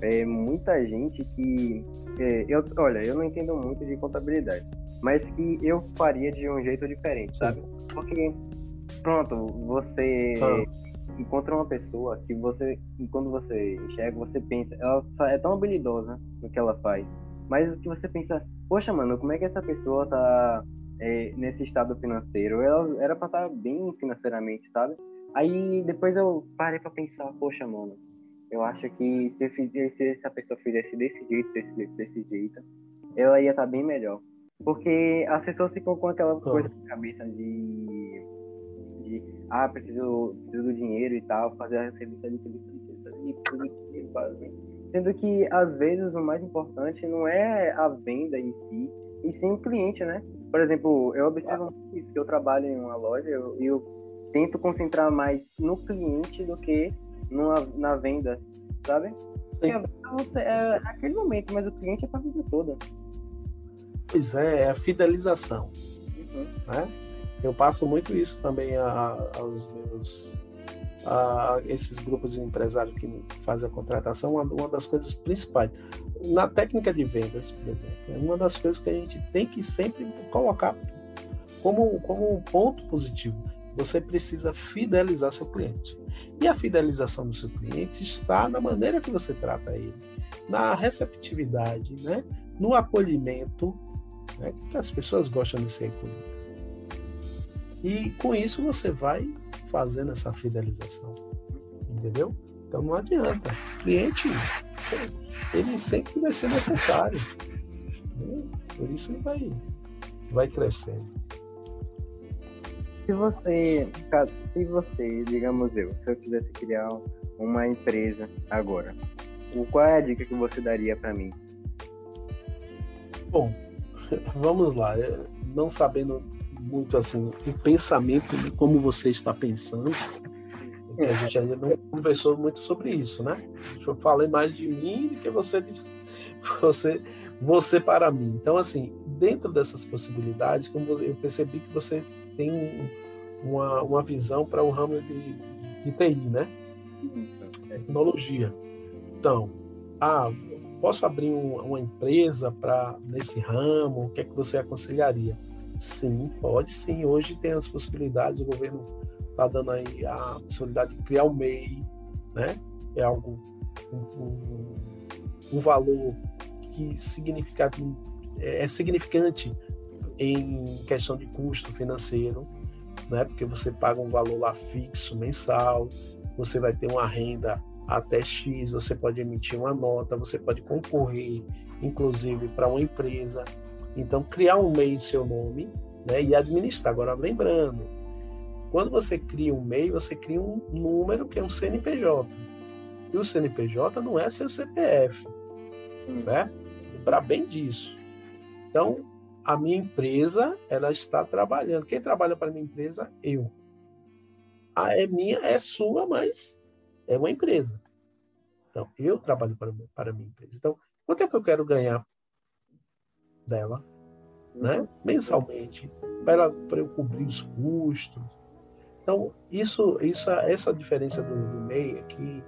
é, muita gente que. É, eu, olha, eu não entendo muito de contabilidade, mas que eu faria de um jeito diferente, sabe? Porque, pronto, você ah. encontra uma pessoa que você, quando você enxerga, você pensa, ela é tão habilidosa no que ela faz, mas que você pensa, poxa, mano, como é que essa pessoa tá é, nesse estado financeiro? Ela era pra estar tá bem financeiramente, sabe? Aí depois eu parei pra pensar, poxa, mano, eu acho que se, fizesse, se essa pessoa fizesse desse jeito, desse, desse jeito, ela ia estar tá bem melhor. Porque as pessoas ficam com aquela oh. coisa na cabeça de, de ah, preciso, preciso do dinheiro e tal, fazer a receita de tudo isso, fazem. Sendo que, às vezes, o mais importante não é a venda em si, e sim o cliente, né? Por exemplo, eu observo isso, que eu trabalho em uma loja e eu, eu, tento concentrar mais no cliente do que numa, na venda, sabe? Porque a venda é naquele momento, mas o cliente é a vida toda. Pois é, é a fidelização. Uhum. Né? Eu passo muito isso também a, aos meus a esses grupos de empresários que fazem a contratação, uma, uma, das coisas principais. Na técnica de vendas, por exemplo, é uma das coisas que a gente tem que sempre colocar como, como um ponto positivo. Você precisa fidelizar seu cliente. E a fidelização do seu cliente está na maneira que você trata ele, na receptividade, né? no acolhimento, né? as pessoas gostam de ser acolhidas. E com isso você vai fazendo essa fidelização. Entendeu? Então não adianta. O cliente, ele sempre vai ser necessário. Né? Por isso ele vai, vai crescendo. Se você, se você, digamos eu, se eu quisesse criar uma empresa agora, qual é a dica que você daria para mim? Bom, vamos lá. Não sabendo muito assim o pensamento de como você está pensando, porque a gente ainda não conversou muito sobre isso, né? Eu falei mais de mim do que você você você para mim. Então assim, dentro dessas possibilidades, como eu percebi que você tem uma, uma visão para o ramo de, de TI, né? Tecnologia. Então, ah, posso abrir um, uma empresa para nesse ramo? O que é que você aconselharia? Sim, pode sim. Hoje tem as possibilidades, o governo está dando aí a possibilidade de criar o MEI, né? É algo, um, um, um valor que significa, é, é significante em questão de custo financeiro, né? Porque você paga um valor lá fixo mensal, você vai ter uma renda até X, você pode emitir uma nota, você pode concorrer, inclusive, para uma empresa. Então, criar um MEI em seu nome né, e administrar. Agora, lembrando, quando você cria um MEI, você cria um número que é um CNPJ. E o CNPJ não é seu CPF, hum. certo? Lembrar bem disso. Então, a minha empresa, ela está trabalhando. Quem trabalha para a minha empresa? Eu. A é minha, é sua, mas é uma empresa. Então, eu trabalho para, para a minha empresa. Então, quanto é que eu quero ganhar dela, né? mensalmente, para, para eu cobrir os custos? Então, isso, isso essa diferença do, do MEI aqui,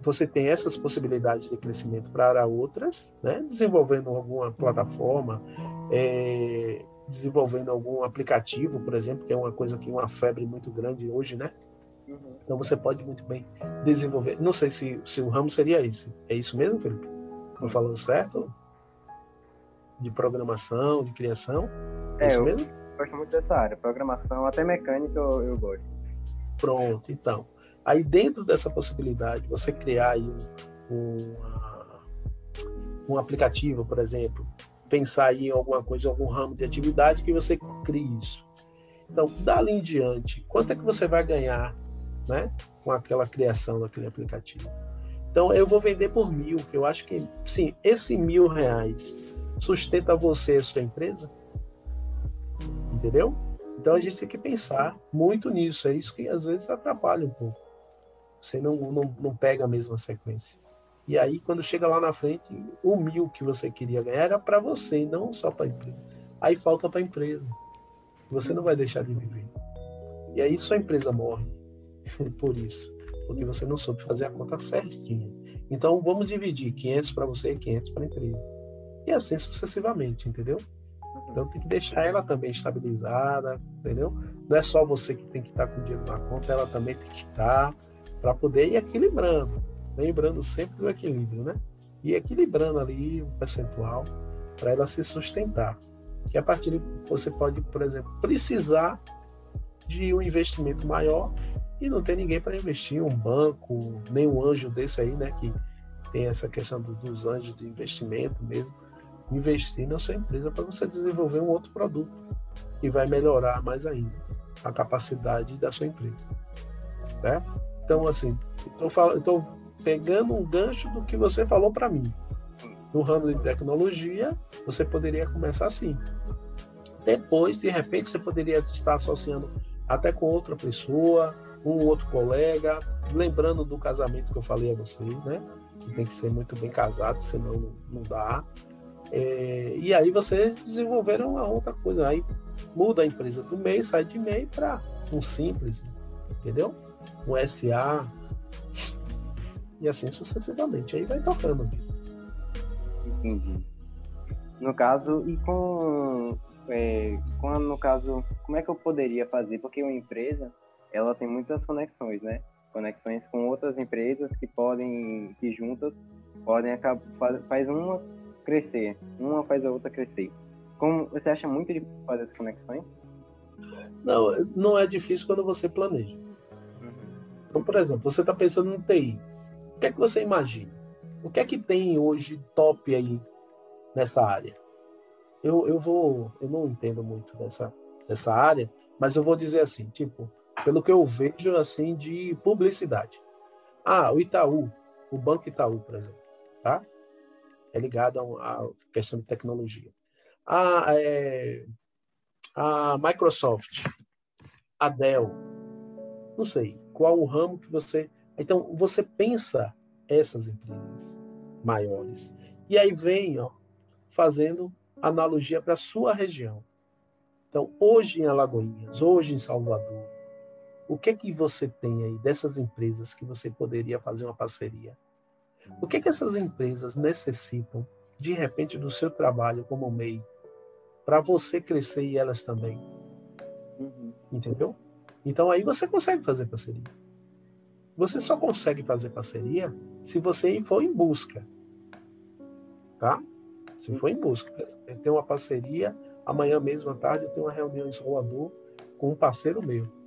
você tem essas possibilidades de crescimento para outras, né? desenvolvendo alguma plataforma, é, desenvolvendo algum aplicativo, por exemplo, que é uma coisa que é uma febre muito grande hoje, né? Uhum. Então você pode muito bem desenvolver. Não sei se, se o ramo seria esse. É isso mesmo, Felipe? Estou falando certo? De programação, de criação? É, é isso mesmo? gosto muito dessa área. Programação, até mecânica eu, eu gosto. Pronto, então. Aí dentro dessa possibilidade, você criar aí um, um, um aplicativo, por exemplo, pensar aí em alguma coisa, algum ramo de atividade que você crie isso. Então, dali em diante, quanto é que você vai ganhar né, com aquela criação daquele aplicativo. Então, eu vou vender por mil, que eu acho que, sim, esse mil reais sustenta você e sua empresa? Entendeu? Então, a gente tem que pensar muito nisso. É isso que às vezes atrapalha um pouco. Você não, não, não pega a mesma sequência. E aí, quando chega lá na frente, o mil que você queria ganhar era para você, não só para a empresa. Aí falta para a empresa. Você não vai deixar de viver. E aí sua empresa morre. Por isso, porque você não soube fazer a conta certinha. Então vamos dividir 500 para você e 500 para a empresa. E assim sucessivamente, entendeu? Então tem que deixar ela também estabilizada, entendeu? Não é só você que tem que estar com o dinheiro na conta, ela também tem que estar para poder ir equilibrando. Lembrando sempre do equilíbrio, né? E equilibrando ali o percentual para ela se sustentar. E a partir de você pode, por exemplo, precisar de um investimento maior e não tem ninguém para investir, um banco, nem um anjo desse aí, né, que tem essa questão do, dos anjos de investimento mesmo, investir na sua empresa para você desenvolver um outro produto que vai melhorar mais ainda a capacidade da sua empresa, certo? Então, assim, estou pegando um gancho do que você falou para mim. No ramo de tecnologia, você poderia começar assim. Depois, de repente, você poderia estar associando até com outra pessoa, um outro colega, lembrando do casamento que eu falei a vocês, né? Tem que ser muito bem casado, senão não dá. É, e aí vocês desenvolveram uma outra coisa. Aí muda a empresa do MEI, sai de MEI para um simples, entendeu? Um SA. E assim sucessivamente. Aí vai tocando. Entendi. No caso, e com, é, com. No caso, como é que eu poderia fazer? Porque uma empresa ela tem muitas conexões, né? Conexões com outras empresas que podem, que juntas podem acabar, faz uma crescer, uma faz a outra crescer. Como você acha muito difícil fazer essas conexões? Não, não é difícil quando você planeja. Então, por exemplo, você está pensando no TI. O que é que você imagina? O que é que tem hoje top aí nessa área? Eu, eu vou, eu não entendo muito dessa, dessa área, mas eu vou dizer assim, tipo, pelo que eu vejo assim de publicidade. Ah, o Itaú, o Banco Itaú, por exemplo, tá? É ligado à questão de tecnologia. Ah, é, a Microsoft, a Dell, não sei qual o ramo que você. Então você pensa essas empresas maiores e aí vem, ó, fazendo analogia para a sua região. Então hoje em Alagoinhas, hoje em Salvador, o que é que você tem aí dessas empresas que você poderia fazer uma parceria? O que é que essas empresas necessitam de repente do seu trabalho como MEI para você crescer e elas também? Uhum. Entendeu? Então aí você consegue fazer parceria. Você só consegue fazer parceria se você for em busca. Tá? Se for em busca. Eu tenho uma parceria, amanhã mesmo à tarde eu tenho uma reunião em Salvador com um parceiro meu.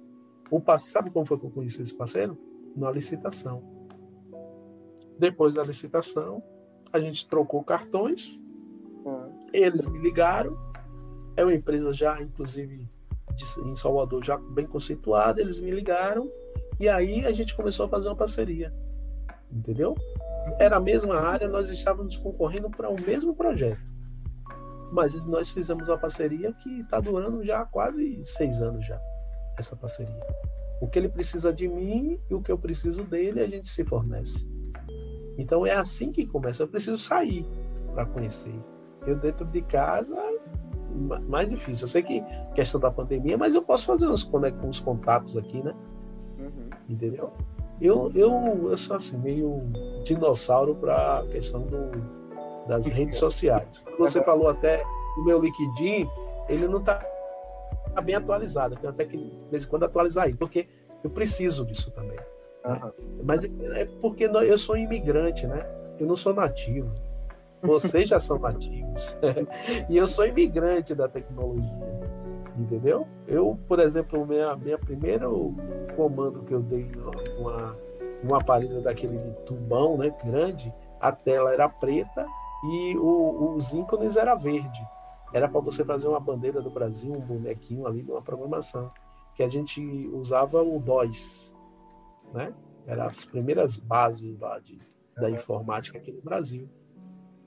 O sabe como foi que eu conheci esse parceiro? Na licitação. Depois da licitação, a gente trocou cartões. Eles me ligaram. É uma empresa já, inclusive, de, em Salvador, já bem conceituada. Eles me ligaram. E aí a gente começou a fazer uma parceria. Entendeu? Era a mesma área, nós estávamos concorrendo para o mesmo projeto. Mas nós fizemos uma parceria que está durando já quase seis anos já, essa parceria. O que ele precisa de mim e o que eu preciso dele, a gente se fornece. Então é assim que começa. Eu preciso sair para conhecer. Eu dentro de casa, mais difícil. Eu sei que questão da pandemia, mas eu posso fazer uns, uns contatos aqui, né? Uhum. Entendeu? Eu, eu, eu sou assim, meio dinossauro para a questão do, das redes sociais. Você falou até o meu LinkedIn, ele não está bem atualizado. Tem até que, de vez em quando, atualizar aí, porque eu preciso disso também. Uhum. Mas é porque eu sou imigrante, né? Eu não sou nativo. Vocês já são nativos. e eu sou imigrante da tecnologia. Entendeu? Eu, por exemplo, minha, minha primeiro comando que eu dei uma, um aparelho daquele de tubão, né, grande, a tela era preta e o, os ícones era verde. Era para você fazer uma bandeira do Brasil, um bonequinho ali de uma programação, que a gente usava o DOS, né? Era as primeiras bases lá de, da informática aqui no Brasil.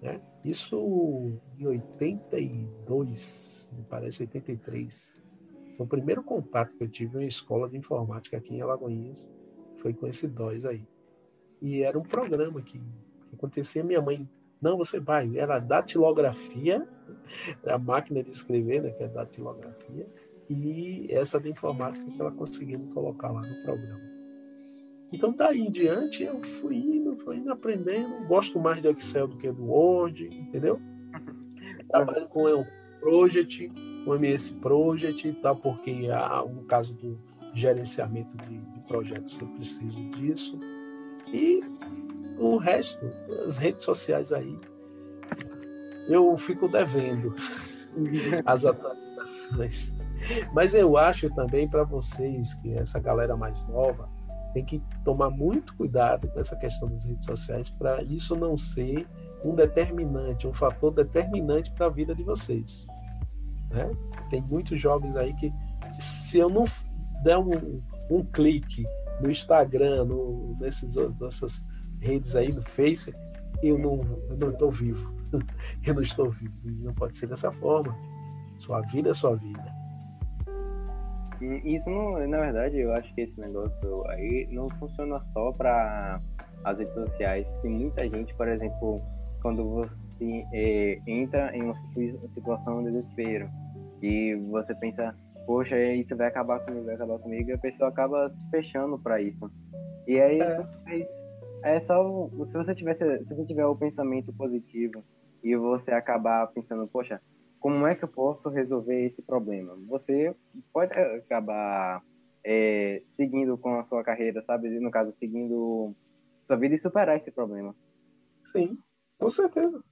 Né? Isso em 82, me parece 83. Foi o primeiro contato que eu tive em escola de informática aqui em Alagoinhas, foi com esse DOS aí. E era um programa que, que acontecia, minha mãe, não, você vai, era datilografia, a máquina de escrever, né, que é datilografia, e essa de informática que ela conseguiu colocar lá no programa. Então, daí em diante, eu fui indo, fui indo aprendendo. Gosto mais de Excel do que do Word, entendeu? Trabalho com o Project, o MS Project, tá? porque há um caso do gerenciamento de, de projetos eu preciso disso. E o resto, as redes sociais aí, eu fico devendo as atualizações. Mas eu acho também para vocês, que essa galera mais nova, tem que tomar muito cuidado com essa questão das redes sociais para isso não ser um determinante, um fator determinante para a vida de vocês. Né? Tem muitos jovens aí que, se eu não der um, um clique no Instagram, no, nesses, nessas redes aí, no Face, eu não, eu não estou vivo. eu não estou vivo. Não pode ser dessa forma. Sua vida é sua vida. Isso, não, na verdade, eu acho que esse negócio aí não funciona só para as redes sociais. Tem muita gente, por exemplo, quando você é, entra em uma situação de desespero e você pensa, poxa, isso vai acabar comigo, vai acabar comigo, e a pessoa acaba se fechando para isso. E aí, é. É só se você tiver se você tiver o pensamento positivo e você acabar pensando, poxa, como é que eu posso resolver esse problema? Você pode acabar é, seguindo com a sua carreira, sabe? No caso, seguindo sua vida e superar esse problema. Sim, com certeza.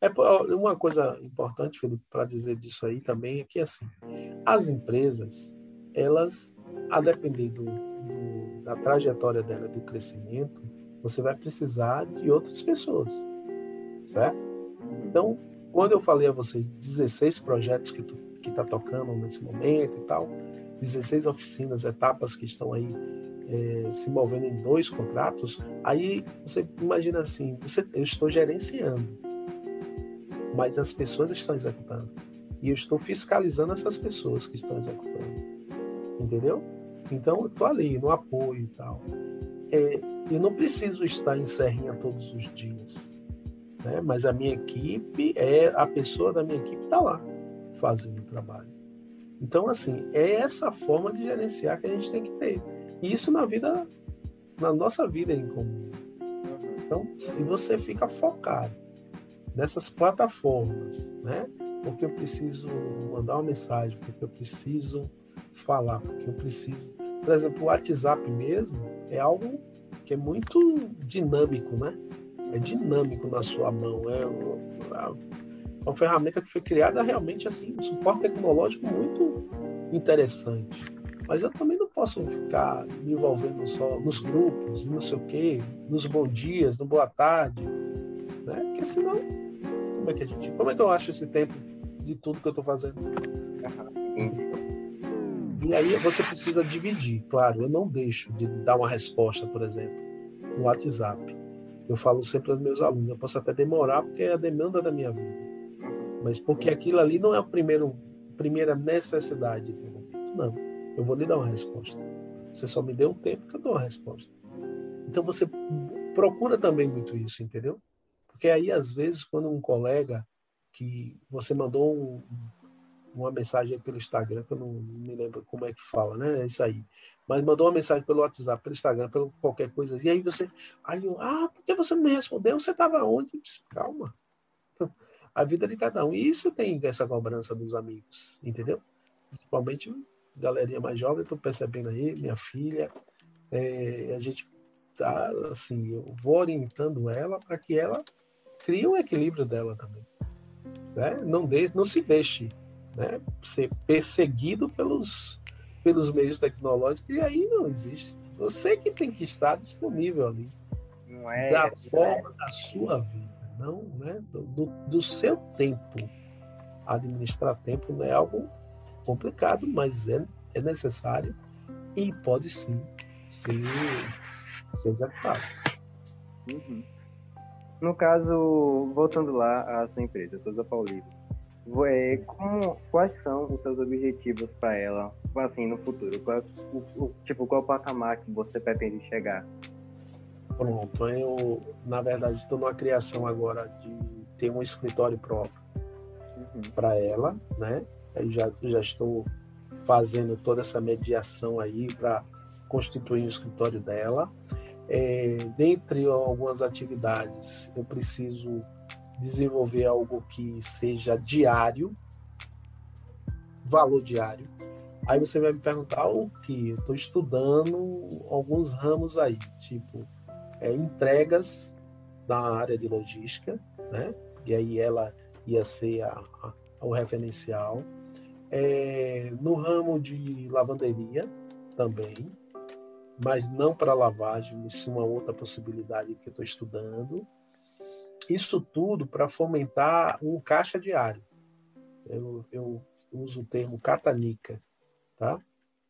É uma coisa importante, Felipe, para dizer disso aí também é que assim, as empresas, elas, a depender do, do, da trajetória dela, do crescimento, você vai precisar de outras pessoas, certo? Então, quando eu falei a vocês 16 projetos que tu, que está tocando nesse momento e tal, 16 oficinas, etapas que estão aí é, se movendo em dois contratos, aí você imagina assim, você, eu estou gerenciando, mas as pessoas estão executando. E eu estou fiscalizando essas pessoas que estão executando. Entendeu? Então, eu estou ali no apoio e tal. É, eu não preciso estar em Serrinha todos os dias né? mas a minha equipe é a pessoa da minha equipe está lá fazendo o trabalho. Então, assim, é essa forma de gerenciar que a gente tem que ter. E isso na vida, na nossa vida em comum. Então, se você fica focado nessas plataformas, né? Porque eu preciso mandar uma mensagem, porque eu preciso falar, porque eu preciso. Por exemplo, o WhatsApp mesmo é algo que é muito dinâmico, né? é dinâmico na sua mão. É uma, uma ferramenta que foi criada realmente assim, um suporte tecnológico muito interessante. Mas eu também não posso ficar me envolvendo só nos grupos, não sei o quê, nos bons dias, no boa tarde, né? Porque senão, como é que a gente, como é que eu acho esse tempo de tudo que eu estou fazendo? E aí você precisa dividir, claro. Eu não deixo de dar uma resposta, por exemplo, no WhatsApp. Eu falo sempre aos meus alunos, eu posso até demorar porque é a demanda da minha vida. Mas porque aquilo ali não é a primeiro, primeira necessidade do momento. Não. Eu vou lhe dar uma resposta. Você só me deu um tempo que eu dou uma resposta. Então você procura também muito isso, entendeu? Porque aí, às vezes, quando um colega que você mandou um, uma mensagem pelo Instagram, que eu não me lembro como é que fala, né? É isso aí. Mas mandou uma mensagem pelo WhatsApp, pelo Instagram, pelo qualquer coisa. E aí você. Aí eu, ah, por que você não me respondeu? Você estava onde? Disse, Calma. A vida de cada um. E isso tem essa cobrança dos amigos, entendeu? Principalmente galerinha mais jovem, estou percebendo aí, minha filha. É, a gente tá, assim, eu vou orientando ela para que ela crie um equilíbrio dela também. Né? Não, de, não se deixe né, ser perseguido pelos, pelos meios tecnológicos, e aí não existe. Você que tem que estar disponível ali. É, da forma é. da sua vida, não né, do, do, do seu tempo. Administrar tempo não é algo complicado, mas é, é necessário e pode sim ser, ser executado. Uhum. No caso, voltando lá à sua empresa, Souza Paulista, é, como, quais são os seus objetivos para ela, assim, no futuro? Qual, o, o, tipo, qual o patamar que você pretende chegar? Pronto, eu, na verdade, estou numa criação agora de ter um escritório próprio uhum. para ela, né? Eu já, já estou fazendo toda essa mediação aí para constituir o escritório dela. É, dentre algumas atividades, eu preciso desenvolver algo que seja diário, valor diário. Aí você vai me perguntar o que? Estou estudando alguns ramos aí, tipo é, entregas na área de logística, né? E aí ela ia ser a, a, o referencial. É, no ramo de lavanderia também, mas não para lavagem, isso é uma outra possibilidade que eu estou estudando. Isso tudo para fomentar um caixa diário. Eu, eu uso o termo catanica, tá?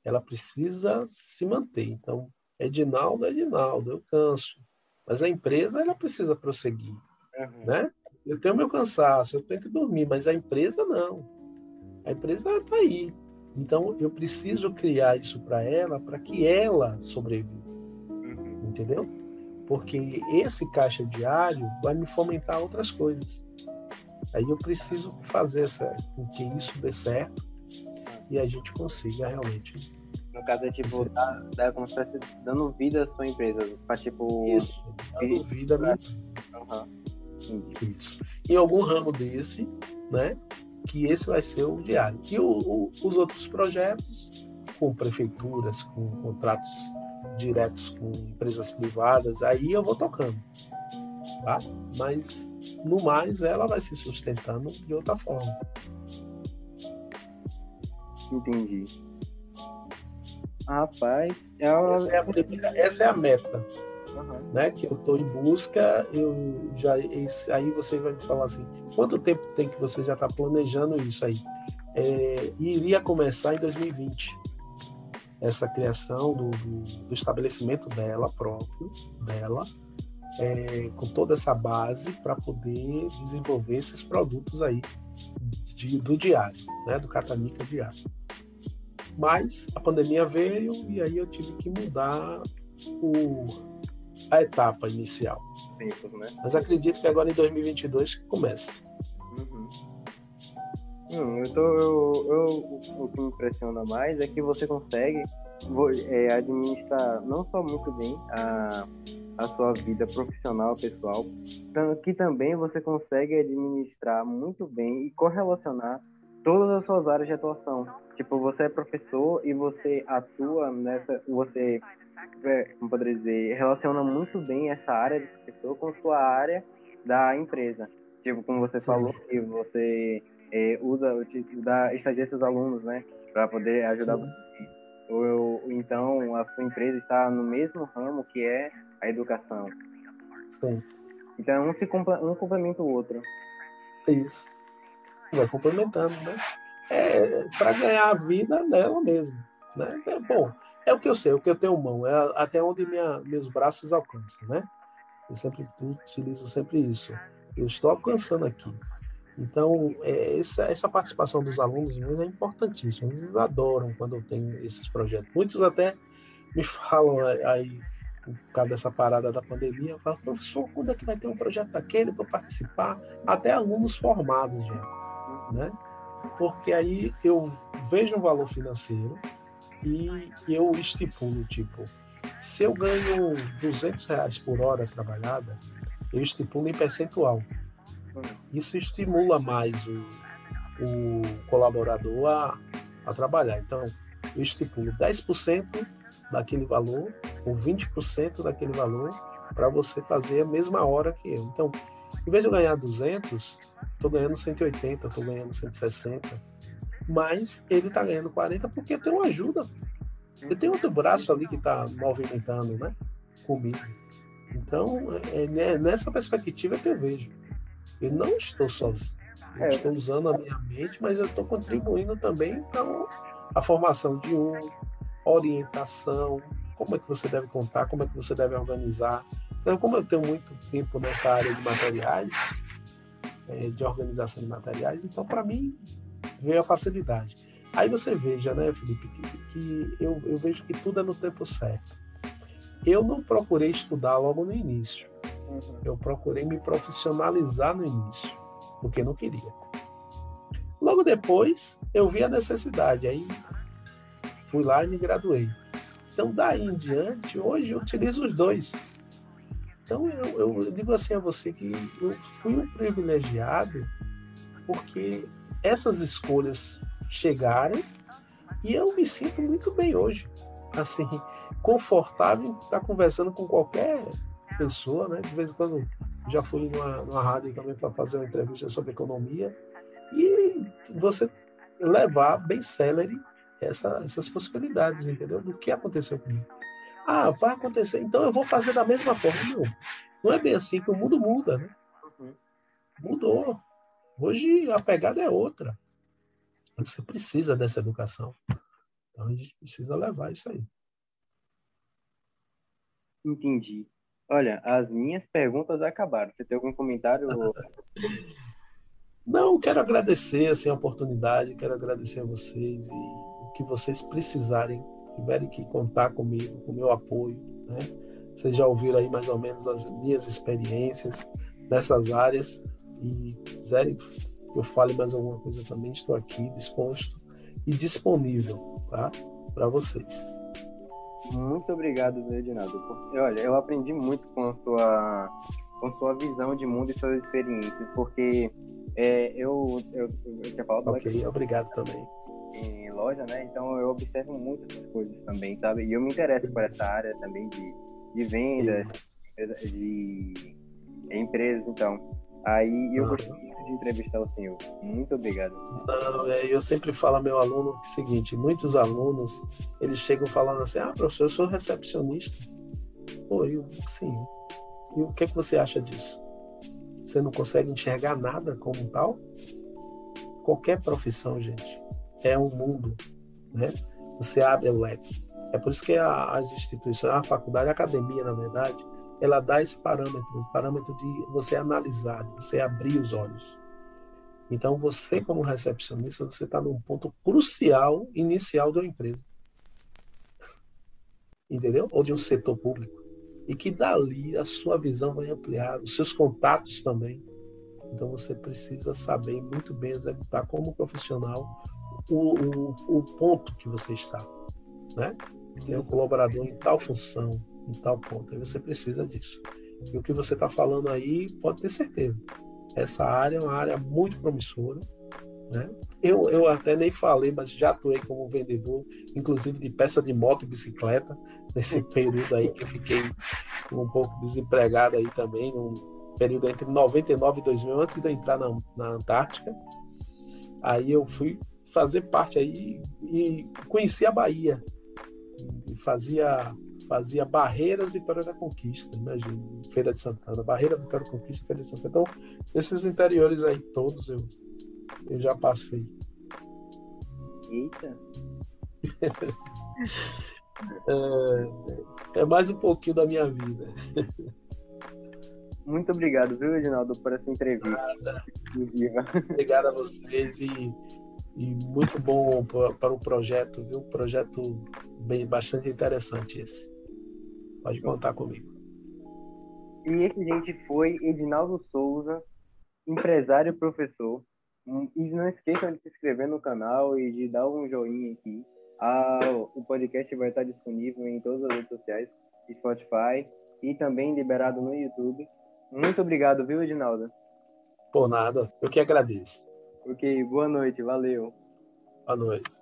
Ela precisa se manter. Então, Edinaldo, Edinaldo, eu canso. Mas a empresa, ela precisa prosseguir, uhum. né? Eu tenho meu cansaço, eu tenho que dormir, mas a empresa não. A empresa está aí. Então, eu preciso criar isso para ela, para que ela sobreviva. Uhum. Entendeu? Porque esse caixa diário vai me fomentar outras coisas. Aí eu preciso fazer essa, com que isso dê certo e a gente consiga realmente. No caso, é tipo, dar como se fosse dando vida à sua empresa, para tipo. Isso, dando vida minha uhum. Isso. Em algum ramo desse, né? Que esse vai ser o diário. E o, o, os outros projetos, com prefeituras, com contratos diretos com empresas privadas, aí eu vou tocando. Tá? Mas, no mais, ela vai se sustentando de outra forma. Entendi. Rapaz, uma... essa, é a primeira, essa é a meta. Uhum. Né, que eu estou em busca, eu já esse, aí você vai me falar assim, quanto tempo tem que você já está planejando isso aí? É, iria começar em 2020 essa criação do, do, estabelecimento dela próprio, dela, é, com toda essa base para poder desenvolver esses produtos aí de, do diário, né, do Catanica diário. Mas a pandemia veio e aí eu tive que mudar o, a etapa inicial. né? Mas acredito que agora em 2022 começa. Hum, eu tô, eu, eu, o que me impressiona mais é que você consegue é, administrar não só muito bem a, a sua vida profissional, pessoal, que também você consegue administrar muito bem e correlacionar todas as suas áreas de atuação. Tipo, você é professor e você atua nessa, você, é, como poderia dizer, relaciona muito bem essa área de professor com sua área da empresa. Tipo, como você Sim. falou, que você é, usa, dá estagia seus alunos, né? Para poder ajudar Sim. Ou, então a sua empresa está no mesmo ramo que é a educação. Sim. Então um, se um complementa o outro. Isso. Vai complementando, né? É para ganhar a vida dela mesmo. Né? É, bom, é o que eu sei, é o que eu tenho mão, é até onde minha, meus braços alcançam, né? Eu sempre utilizo sempre isso. Eu estou alcançando aqui. Então, é, essa, essa participação dos alunos é importantíssima. Eles adoram quando eu tenho esses projetos. Muitos até me falam aí, por causa dessa parada da pandemia, falam, professor, quando é que vai ter um projeto daquele para participar? Até alunos formados já, né? Porque aí eu vejo um valor financeiro e eu estipulo, tipo, se eu ganho 200 reais por hora trabalhada, eu estipulo em percentual. Isso estimula mais o, o colaborador a, a trabalhar. Então, eu estipulo 10% daquele valor ou 20% daquele valor para você fazer a mesma hora que eu. Então, em vez de eu ganhar 200, estou ganhando 180, estou ganhando 160. Mas ele está ganhando 40 porque eu tenho ajuda. Eu tenho outro braço ali que está movimentando né, comigo. Então, é, é nessa perspectiva que eu vejo. Eu não estou sozinho. Eu é. estou usando a minha mente, mas eu estou contribuindo também para a formação de um, orientação, como é que você deve contar, como é que você deve organizar. Então, como eu tenho muito tempo nessa área de materiais, é, de organização de materiais, então para mim veio a facilidade. Aí você veja, né, Felipe, que, que eu, eu vejo que tudo é no tempo certo. Eu não procurei estudar logo no início. Uhum. Eu procurei me profissionalizar no início, porque não queria. Logo depois, eu vi a necessidade. Aí fui lá e me graduei. Então, daí em diante, hoje eu utilizo os dois. Então, eu, eu digo assim a você que eu fui um privilegiado porque essas escolhas chegaram e eu me sinto muito bem hoje. Assim, confortável em estar conversando com qualquer pessoa, né? De vez em quando já fui numa, numa rádio também para fazer uma entrevista sobre economia e você levar bem celery essa, essas possibilidades, entendeu? Do que aconteceu comigo. Ah, vai acontecer, então eu vou fazer da mesma forma. Não, não é bem assim que o mundo muda, né? Uhum. Mudou. Hoje a pegada é outra. Você precisa dessa educação. Então a gente precisa levar isso aí. Entendi. Olha, as minhas perguntas acabaram. Você tem algum comentário? Não, quero agradecer assim, a oportunidade, quero agradecer a vocês e o que vocês precisarem, tiverem que contar comigo, com o meu apoio. Né? Vocês já ouviram aí mais ou menos as minhas experiências nessas áreas e quiserem que eu fale mais alguma coisa também, estou aqui disposto e disponível tá? para vocês. Muito obrigado, Edinaldo. Porque, olha, eu aprendi muito com a sua, com a sua visão de mundo e suas experiências, porque é, eu, eu, eu tinha falado Ok, obrigado também. Em loja, né? Então eu observo muito essas coisas também, sabe? E eu me interesso por essa área também de, de vendas, de, de empresas, então. Aí eu gostei muito de entrevistar o senhor. Muito obrigado. Não, é, eu sempre falo ao meu aluno o seguinte: muitos alunos eles chegam falando assim, ah, professor, eu sou recepcionista. Pô, eu, sim. E o que é que você acha disso? Você não consegue enxergar nada como tal? Qualquer profissão, gente, é um mundo, né? Você abre o leque. É por isso que as instituições, a faculdade, a academia, na verdade, ela dá esse parâmetro, o parâmetro de você analisar, de você abrir os olhos. Então, você, como recepcionista, você está num ponto crucial, inicial de uma empresa. Entendeu? Ou de um setor público. E que dali a sua visão vai ampliar, os seus contatos também. Então, você precisa saber muito bem executar como profissional o, o, o ponto que você está. Né? Ser um colaborador em tal função, em tal ponto. Aí você precisa disso. E o que você está falando aí, pode ter certeza. Essa área é uma área muito promissora. Né? Eu, eu até nem falei, mas já atuei como vendedor, inclusive de peça de moto e bicicleta, nesse período aí que eu fiquei um pouco desempregado aí também, num período entre 99 e 2000, antes de eu entrar na, na Antártica. Aí eu fui fazer parte aí e conheci a Bahia. E fazia fazia Barreiras Vitória da Conquista, imagina, Feira de Santana, Barreira Vitória da Conquista, Feira de Santana. Então, esses interiores aí todos eu, eu já passei. Eita! é, é mais um pouquinho da minha vida. Muito obrigado, viu, Edinaldo, por essa entrevista. Nada. Obrigado a vocês e, e muito bom para o projeto, viu? Projeto bem, bastante interessante esse. Pode contar comigo. E esse, gente, foi Edinaldo Souza, empresário e professor. E não esqueçam de se inscrever no canal e de dar um joinha aqui. Ah, o podcast vai estar disponível em todas as redes sociais, Spotify e também liberado no YouTube. Muito obrigado, viu, Edinaldo? Por nada, eu que agradeço. Ok, boa noite, valeu. Boa noite.